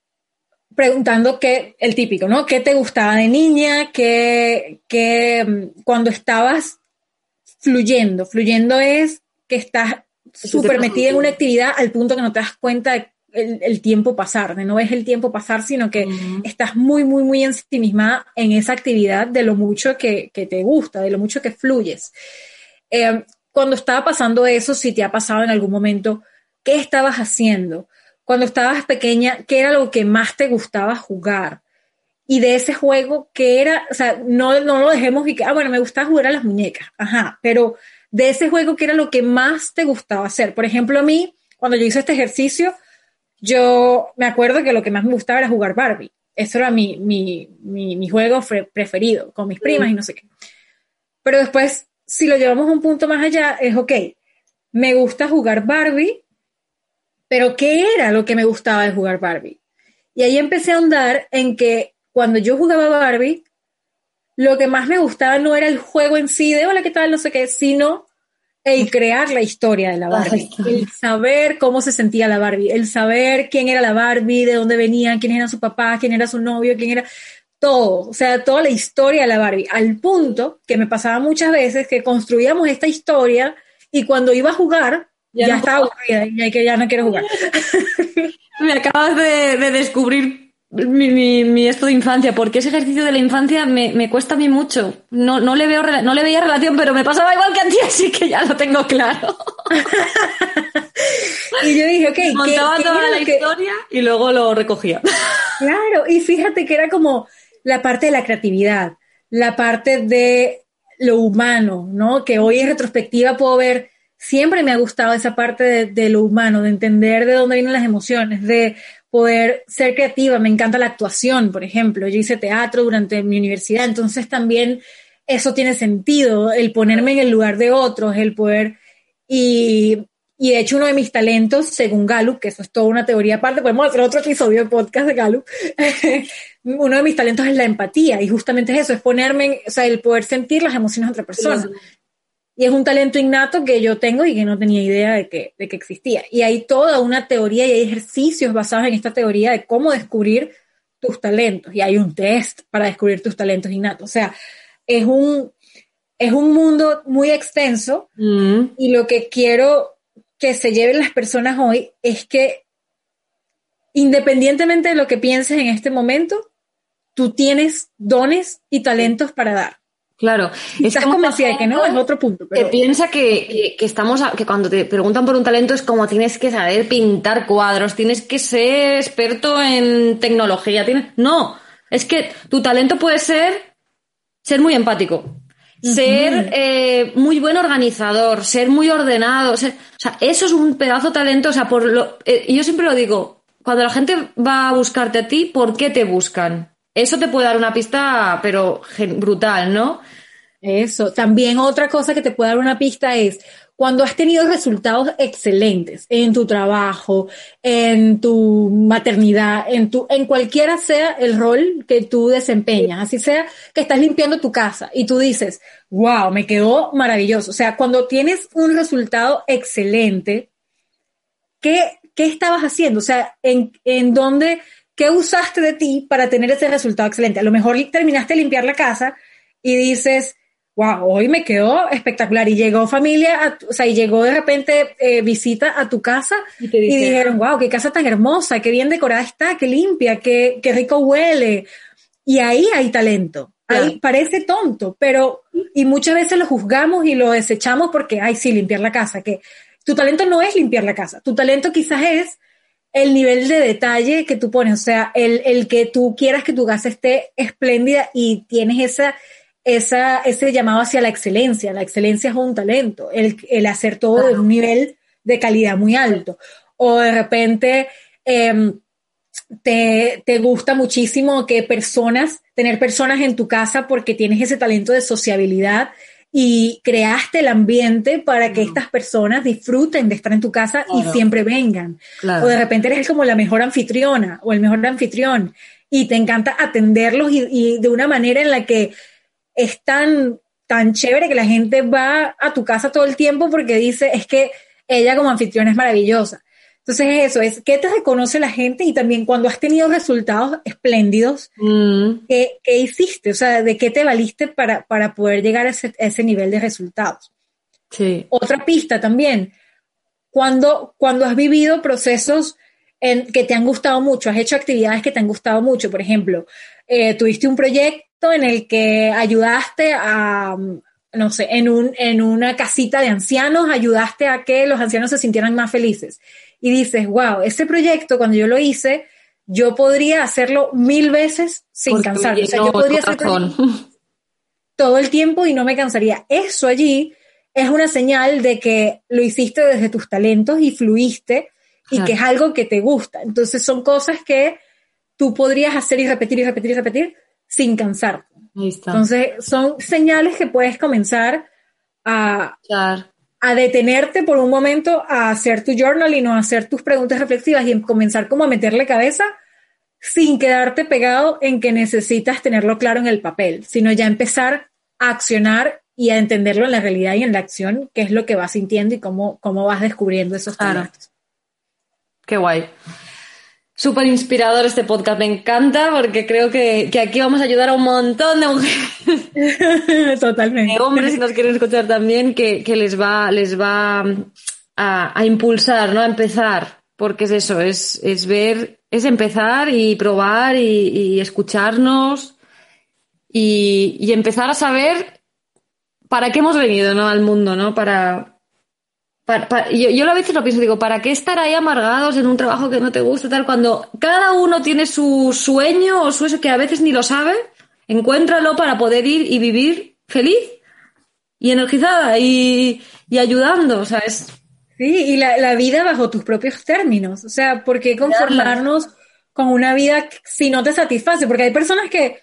preguntando qué, el típico, ¿no? ¿Qué te gustaba de niña? ¿Qué, qué cuando estabas fluyendo? Fluyendo es que estás súper metida en una actividad al punto que no te das cuenta de el, el, tiempo pasar, de no ves el tiempo pasar, sino que uh -huh. estás muy, muy, muy ensimismada en esa actividad de lo mucho que, que te gusta, de lo mucho que fluyes. Eh, cuando estaba pasando eso, si te ha pasado en algún momento, ¿qué estabas haciendo? Cuando estabas pequeña, qué era lo que más te gustaba jugar. Y de ese juego, ¿qué era? O sea, no, no lo dejemos y que, ah, bueno, me gusta jugar a las muñecas, ajá, pero de ese juego, ¿qué era lo que más te gustaba hacer? Por ejemplo, a mí, cuando yo hice este ejercicio, yo me acuerdo que lo que más me gustaba era jugar Barbie. Eso era mi, mi, mi, mi juego preferido, con mis primas y no sé qué. Pero después, si lo llevamos un punto más allá, es, ok, me gusta jugar Barbie, pero ¿qué era lo que me gustaba de jugar Barbie? Y ahí empecé a ahondar en que cuando yo jugaba Barbie, lo que más me gustaba no era el juego en sí de hola, ¿qué tal? No sé qué, sino el crear la historia de la Barbie, el saber cómo se sentía la Barbie, el saber quién era la Barbie, de dónde venía, quién era su papá, quién era su novio, quién era todo, o sea, toda la historia de la Barbie, al punto que me pasaba muchas veces que construíamos esta historia y cuando iba a jugar ya, estaba aburrida y que ya no quiero jugar. me acabas de, de descubrir mi, mi, esto de infancia, porque ese ejercicio de la infancia me, me cuesta a mí mucho. No, no, le veo, no le veía relación, pero me pasaba igual que a ti, así que ya lo tengo claro. y yo dije, ok, montaba toda la historia y luego lo recogía. claro, y fíjate que era como la parte de la creatividad, la parte de lo humano, ¿no? Que hoy en retrospectiva puedo ver, siempre me ha gustado esa parte de, lo humano, de entender de dónde vienen las emociones, de poder ser creativa. Me encanta la actuación, por ejemplo. Yo hice teatro durante mi universidad, entonces también eso tiene sentido, el ponerme en el lugar de otros, el poder... Y, y de hecho uno de mis talentos, según Gallup, que eso es toda una teoría aparte, podemos hacer otro episodio de podcast de Gallup, uno de mis talentos es la empatía y justamente es eso, es ponerme, o sea, el poder sentir las emociones de otra persona. Y es un talento innato que yo tengo y que no tenía idea de que, de que existía. Y hay toda una teoría y hay ejercicios basados en esta teoría de cómo descubrir tus talentos. Y hay un test para descubrir tus talentos innatos. O sea, es un, es un mundo muy extenso mm. y lo que quiero que se lleven las personas hoy es que independientemente de lo que pienses en este momento, tú tienes dones y talentos para dar. Claro, es como decía que no, es otro punto. Pero... piensa que, que, estamos, que cuando te preguntan por un talento es como tienes que saber pintar cuadros, tienes que ser experto en tecnología, tienes, no, es que tu talento puede ser ser muy empático, ser eh, muy buen organizador, ser muy ordenado, o sea, eso es un pedazo de talento, o sea, por lo, eh, yo siempre lo digo, cuando la gente va a buscarte a ti, ¿por qué te buscan? Eso te puede dar una pista, pero brutal, ¿no? Eso. También otra cosa que te puede dar una pista es cuando has tenido resultados excelentes en tu trabajo, en tu maternidad, en tu, en cualquiera sea el rol que tú desempeñas, así sea que estás limpiando tu casa y tú dices, wow, me quedó maravilloso. O sea, cuando tienes un resultado excelente, ¿qué, qué estabas haciendo? O sea, en, en dónde ¿Qué usaste de ti para tener ese resultado excelente? A lo mejor terminaste de limpiar la casa y dices, wow, hoy me quedó espectacular. Y llegó familia, o sea, y llegó de repente eh, visita a tu casa y, dijeron, wow, qué casa tan hermosa, qué bien decorada está, qué limpia, qué, qué rico huele. Y ahí hay talento. Ahí parece tonto, pero, y muchas veces lo juzgamos y lo desechamos porque, ay, sí, limpiar la casa, que tu talento no es limpiar la casa, tu talento quizás es el nivel de detalle que tú pones, o sea, el, el que tú quieras que tu casa esté espléndida y tienes esa, esa, ese llamado hacia la excelencia. La excelencia es un talento, el, el hacer todo de un nivel de calidad muy alto. O de repente em, te, te, gusta muchísimo que personas, tener personas en tu casa porque tienes ese talento de sociabilidad y creaste el ambiente para que estas personas disfruten de estar en tu casa y siempre vengan. O de repente eres como la mejor anfitriona o el mejor anfitrión y te encanta atenderlos y, de una manera en la que es tan, tan chévere que la gente va a tu casa todo el tiempo porque dice, es que ella como anfitriona es maravillosa. Entonces eso es, ¿qué te reconoce la gente? Y también cuando has tenido resultados espléndidos, mm. ¿qué, hiciste? O sea, ¿de qué te valiste para, para poder llegar a ese, nivel de resultados? Sí. Otra pista también, cuando, cuando has vivido procesos en, que te han gustado mucho, has hecho actividades que te han gustado mucho, por ejemplo, eh, tuviste un proyecto en el que ayudaste a, no sé, en, un, en una casita de ancianos, ayudaste a que los ancianos se sintieran más felices. Y dices, wow, ese proyecto cuando yo lo hice, yo podría hacerlo mil veces sin cansarme. O sea, yo podría hacer todo el tiempo y no me cansaría. Eso allí es una señal de que lo hiciste desde tus talentos y fluiste y que es algo que te gusta. Entonces son cosas que tú podrías hacer y repetir y repetir y repetir sin cansarte. Entonces son señales que puedes comenzar a, a detenerte por un momento a hacer tu journal y no hacer tus preguntas reflexivas y comenzar como a meterle cabeza sin quedarte pegado en que necesitas tenerlo claro en el papel, sino ya empezar a accionar y a entenderlo en la realidad y en la acción, qué es lo que vas sintiendo y cómo, cómo vas descubriendo esos talentos. Qué guay. Súper inspirador este podcast, me encanta porque creo que, aquí vamos a ayudar a un montón de mujeres. Totalmente. De hombres, si nos quieren escuchar también, que, les va, les va a, impulsar, ¿no? A empezar, porque es eso, es, es ver, es empezar y probar y, escucharnos y, y, empezar a saber para qué hemos venido, ¿no? Al mundo, ¿no? Para, yo, yo a veces lo pienso, digo, ¿para qué estar ahí amargados en un trabajo que no te gusta, tal? Cuando cada uno tiene su sueño o su eso que a veces ni lo sabe, encuéntralo para poder ir y vivir feliz y energizada y, y ayudando, o sea, es... Sí, y la, la, vida bajo tus propios términos, o sea, ¿por qué conformarnos con una vida si no te satisface? Porque hay personas que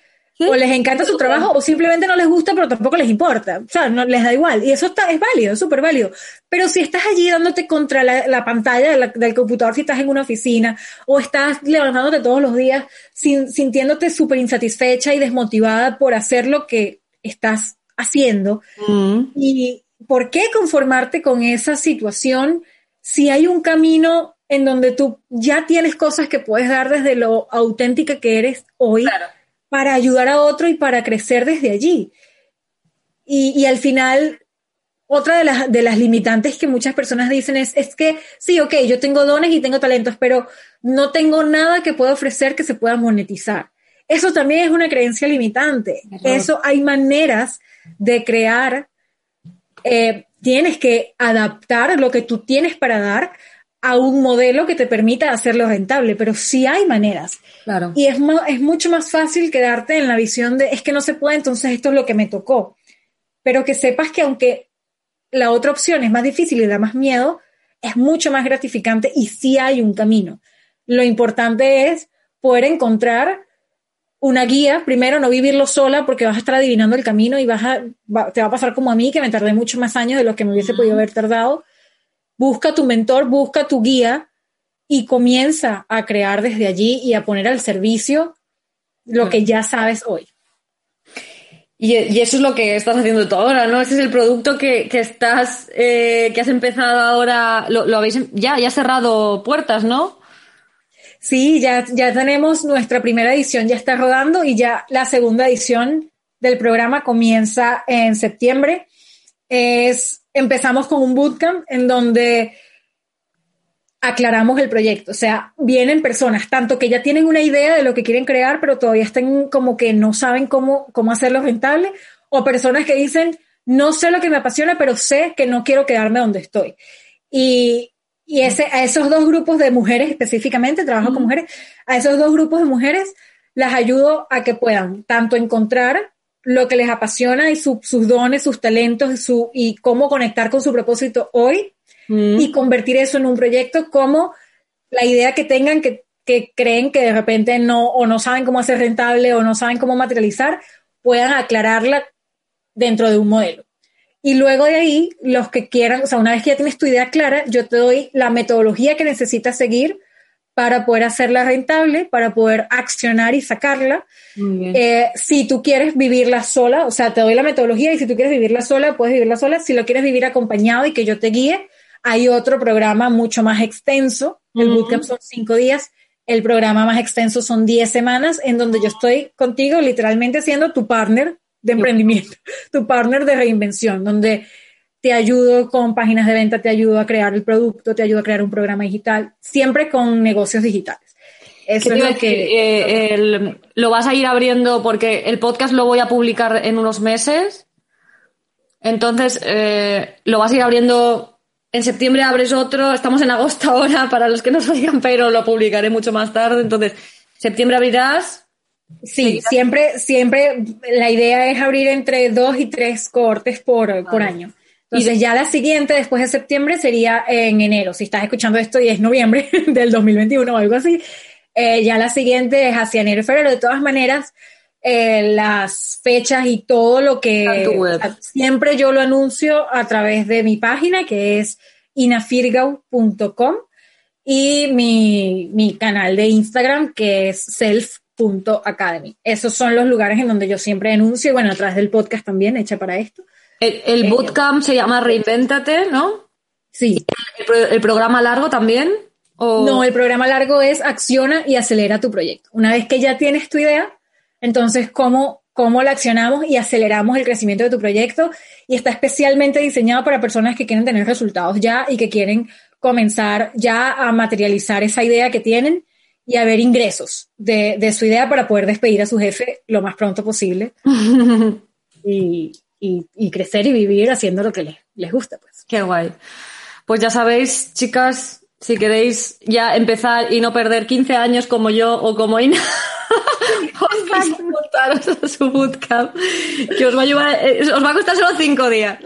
o les encanta su trabajo o simplemente no les gusta, pero tampoco les importa. O sea, no les da igual. Y eso está, es válido, es súper válido. Pero si estás allí dándote contra la, pantalla del computador, si estás en una oficina o estás levantándote todos los días sintiéndote súper insatisfecha y desmotivada por hacer lo que estás haciendo. Mm. ¿Y por qué conformarte con esa situación si hay un camino en donde tú ya tienes cosas que puedes dar desde lo auténtica que eres hoy? Claro para ayudar a otro y para crecer desde allí. Y, al final, otra de las, de las limitantes que muchas personas dicen es, es que sí, ok, yo tengo dones y tengo talentos, pero no tengo nada que pueda ofrecer que se pueda monetizar. Eso también es una creencia limitante. Eso hay maneras de crear. Eh, tienes que adaptar lo que tú tienes para dar a un modelo que te permita hacerlo rentable, pero sí hay maneras. Claro. Y es, es mucho más fácil quedarte en la visión de es que no se puede, entonces esto es lo que me tocó. Pero que sepas que aunque la otra opción es más difícil y da más miedo, es mucho más gratificante y sí hay un camino. Lo importante es poder encontrar una guía, primero no vivirlo sola porque vas a estar adivinando el camino y vas a, te va a pasar como a mí, que me tardé mucho más años de lo que me hubiese podido haber tardado busca tu mentor, busca tu guía y comienza a crear desde allí y a poner al servicio lo que ya sabes hoy. Y, eso es lo que estás haciendo tú ahora, ¿no? Ese es el producto que, estás, eh, que has empezado ahora, lo, habéis, ya, ya cerrado puertas, ¿no? Sí, ya, ya tenemos nuestra primera edición, ya está rodando y ya la segunda edición del programa comienza en septiembre. Es empezamos con un bootcamp en donde aclaramos el proyecto. O sea, vienen personas, tanto que ya tienen una idea de lo que quieren crear, pero todavía están como que no saben cómo, cómo hacerlo rentable, o personas que dicen, no sé lo que me apasiona, pero sé que no quiero quedarme donde estoy. Y, y ese, a esos dos grupos de mujeres específicamente, trabajo con mujeres, a esos dos grupos de mujeres las ayudo a que puedan tanto encontrar lo que les apasiona y sus dones, sus talentos su, y cómo conectar con su propósito hoy mm. y convertir eso en un proyecto como la idea que tengan que, que, creen que de repente no o no saben cómo hacer rentable o no saben cómo materializar, puedan aclararla dentro de un modelo. Y luego de ahí, los que quieran, o sea, una vez que ya tienes tu idea clara, yo te doy la metodología que necesitas seguir para poder hacerla rentable, para poder accionar y sacarla. Eh, si tú quieres vivirla sola, o sea, te doy la metodología y si tú quieres vivirla sola, puedes vivirla sola. Si lo quieres vivir acompañado y que yo te guíe, hay otro programa mucho más extenso. El bootcamp son cinco días. El programa más extenso son diez semanas en donde yo estoy contigo literalmente siendo tu partner de emprendimiento, tu partner de reinvención, donde te ayudo con páginas de venta, te ayudo a crear el producto, te ayudo a crear un programa digital, siempre con negocios digitales. Eso es lo que... Eh, lo vas a ir abriendo porque el podcast lo voy a publicar en unos meses. Entonces, eh, lo vas a ir abriendo. En septiembre abres otro. Estamos en agosto ahora, para los que nos oigan, pero lo publicaré mucho más tarde. Entonces, septiembre abrirás. Sí, siempre, siempre la idea es abrir entre dos y tres cortes por, por año. Entonces, ya la siguiente, después de septiembre, sería en enero. Si estás escuchando esto y es noviembre del 2021 o algo así, eh, ya la siguiente es hacia enero y febrero. De todas maneras, eh, las fechas y todo lo que siempre yo lo anuncio a través de mi página que es inafirgau.com y mi, mi canal de Instagram que es self.academy. Esos son los lugares en donde yo siempre anuncio y bueno, a través del podcast también, hecha para esto. El, eh, bootcamp se llama Reinvéntate, ¿no? Sí. ¿El, programa largo también? No, el programa largo es acciona y acelera tu proyecto. Una vez que ya tienes tu idea, entonces, ¿cómo, cómo la accionamos y aceleramos el crecimiento de tu proyecto? Y está especialmente diseñado para personas que quieren tener resultados ya y que quieren comenzar ya a materializar esa idea que tienen y a ver ingresos de, su idea para poder despedir a su jefe lo más pronto posible y, crecer y vivir haciendo lo que les, les gusta. Pues. Qué guay. Pues ya sabéis, chicas, si queréis ya empezar y no perder 15 años como yo o como Ina. a su bootcamp, que os va a, llevar, eh, os va a costar solo cinco días.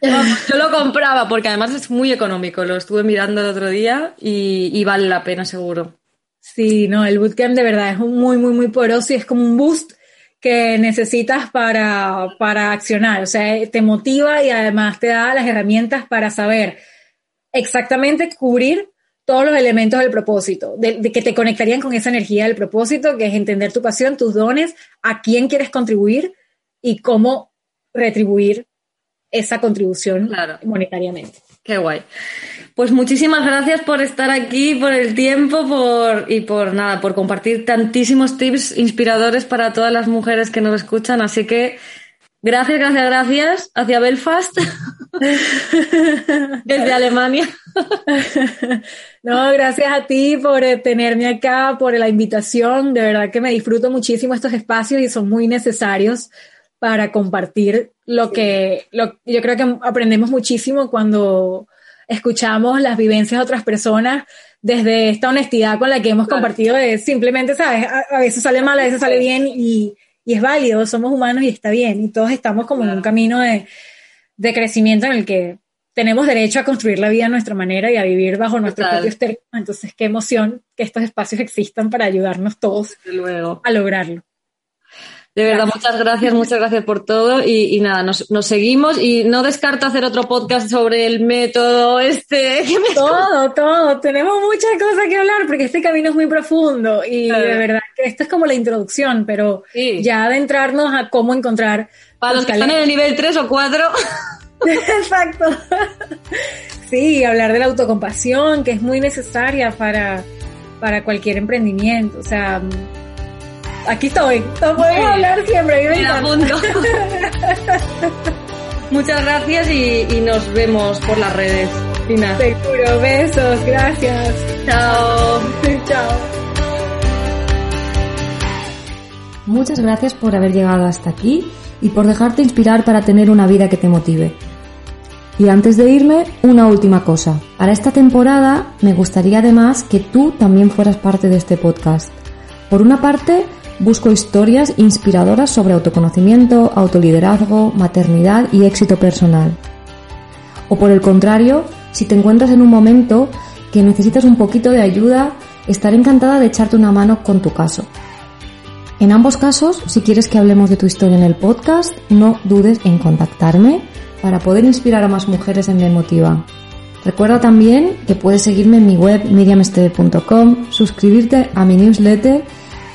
yo lo compraba porque además es muy económico, lo estuve mirando el otro día y, vale la pena seguro. Sí, no, el bootcamp de verdad es muy, muy, muy poderoso y es como un boost que necesitas para, para accionar. O sea, te motiva y además te da las herramientas para saber exactamente cubrir todos los elementos del propósito, de, que te conectarían con esa energía del propósito, que es entender tu pasión, tus dones, a quién quieres contribuir y cómo retribuir esa contribución monetariamente. Qué guay. Pues muchísimas gracias por estar aquí, por el tiempo, por y por nada, por compartir tantísimos tips inspiradores para todas las mujeres que nos escuchan. Así que gracias, gracias, gracias hacia Belfast desde Alemania. No, gracias a ti por eh, tenerme acá, por la invitación. De verdad que me disfruto muchísimo estos espacios y son muy necesarios para compartir lo que lo, yo creo que aprendemos muchísimo cuando escuchamos las vivencias de otras personas desde esta honestidad con la que hemos compartido de simplemente, ¿sabes? A, veces sale mal, a veces sale bien y, y, es válido, somos humanos y está bien y todos estamos como en un camino de, de crecimiento en el que tenemos derecho a construir la vida a nuestra manera y a vivir bajo nuestros propios términos. Entonces, qué emoción que estos espacios existan para ayudarnos todos a lograrlo. De verdad, muchas gracias, muchas gracias por todo. Y, nada, nos, seguimos y no descarto hacer otro podcast sobre el método este. Todo, todo. Tenemos muchas cosas que hablar porque este camino es muy profundo y de verdad que esto es como la introducción, pero ya adentrarnos a cómo encontrar. Para los que están en el nivel 3 o 4. Exacto. Sí, hablar de la autocompasión, que es muy necesaria para, para cualquier emprendimiento. O sea, aquí estoy. No podemos hablar siempre. Muchas gracias y, nos vemos por las redes. Seguro, besos, gracias. Chao. Chao. Muchas gracias por haber llegado hasta aquí y por dejarte inspirar para tener una vida que te motive. Y antes de irme, una última cosa. Para esta temporada me gustaría además que tú también fueras parte de este podcast. Por una parte, busco historias inspiradoras sobre autoconocimiento, autoliderazgo, maternidad y éxito personal. O por el contrario, si te encuentras en un momento que necesitas un poquito de ayuda, estaré encantada de echarte una mano con tu caso. En ambos casos, si quieres que hablemos de tu historia en el podcast, no dudes en contactarme para poder inspirar a más mujeres en Me Motiva. Recuerda también que puedes seguirme en mi web miriamesteve.com, suscribirte a mi newsletter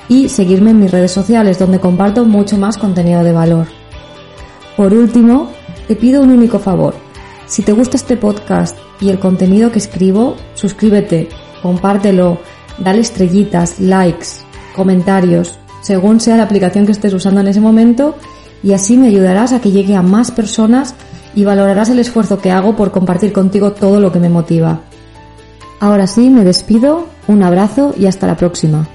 y seguirme en mis redes sociales donde comparto mucho más contenido de valor. Por último, te pido un único favor. Si te gusta este podcast y el contenido que escribo, suscríbete, compártelo, dale estrellitas, likes, comentarios, según sea la aplicación que estés usando en ese momento y así me ayudarás a que llegue a más personas y valorarás el esfuerzo que hago por compartir contigo todo lo que me motiva. Ahora sí, me despido, un abrazo y hasta la próxima.